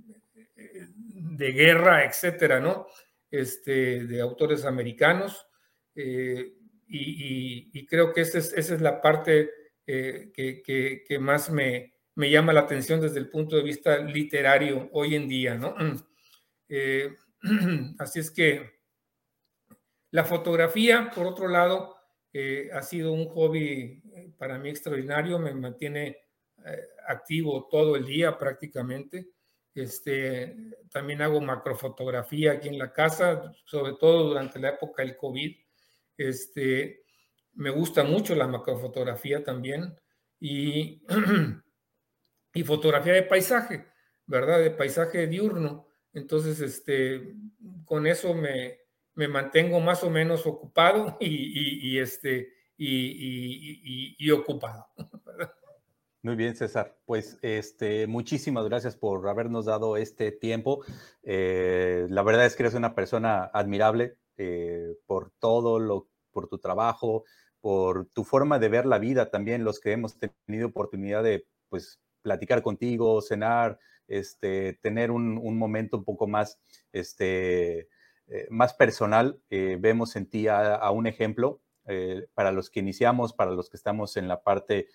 de guerra, etcétera, ¿no? Este, de autores americanos. Eh, y, creo que esa es, esa es la parte que, que, más me, me, llama la atención desde el punto de vista literario hoy en día, ¿no? Eh, así es que la fotografía, por otro lado, ha sido un hobby para mí extraordinario, me mantiene activo todo el día prácticamente. Este, también hago macrofotografía aquí en la casa, sobre todo durante la época del COVID. Este, me gusta mucho la macrofotografía también y, y fotografía de paisaje, ¿verdad? De paisaje diurno. Entonces, este, con eso me, me mantengo más o menos ocupado y, este, y, ocupado. Muy bien, César. Pues este, muchísimas gracias por habernos dado este tiempo. Eh, la verdad es que eres una persona admirable eh, por todo lo, por tu trabajo, por tu forma de ver la vida también, los que hemos tenido oportunidad de pues platicar contigo, cenar, este, tener un, momento un poco más, este, eh, más personal. vemos en ti a, un ejemplo para los que iniciamos, para los que estamos en la parte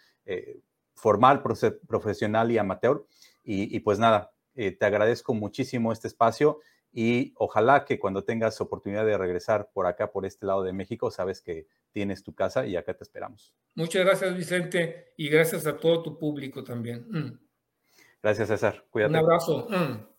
formal, profesional y amateur. Y, pues nada, eh, te agradezco muchísimo este espacio y ojalá que cuando tengas oportunidad de regresar por acá, por este lado de México, sabes que tienes tu casa y acá te esperamos. Muchas gracias, Vicente, y gracias a todo tu público también. Mm. Gracias, César. Cuídate. Un abrazo. Mm.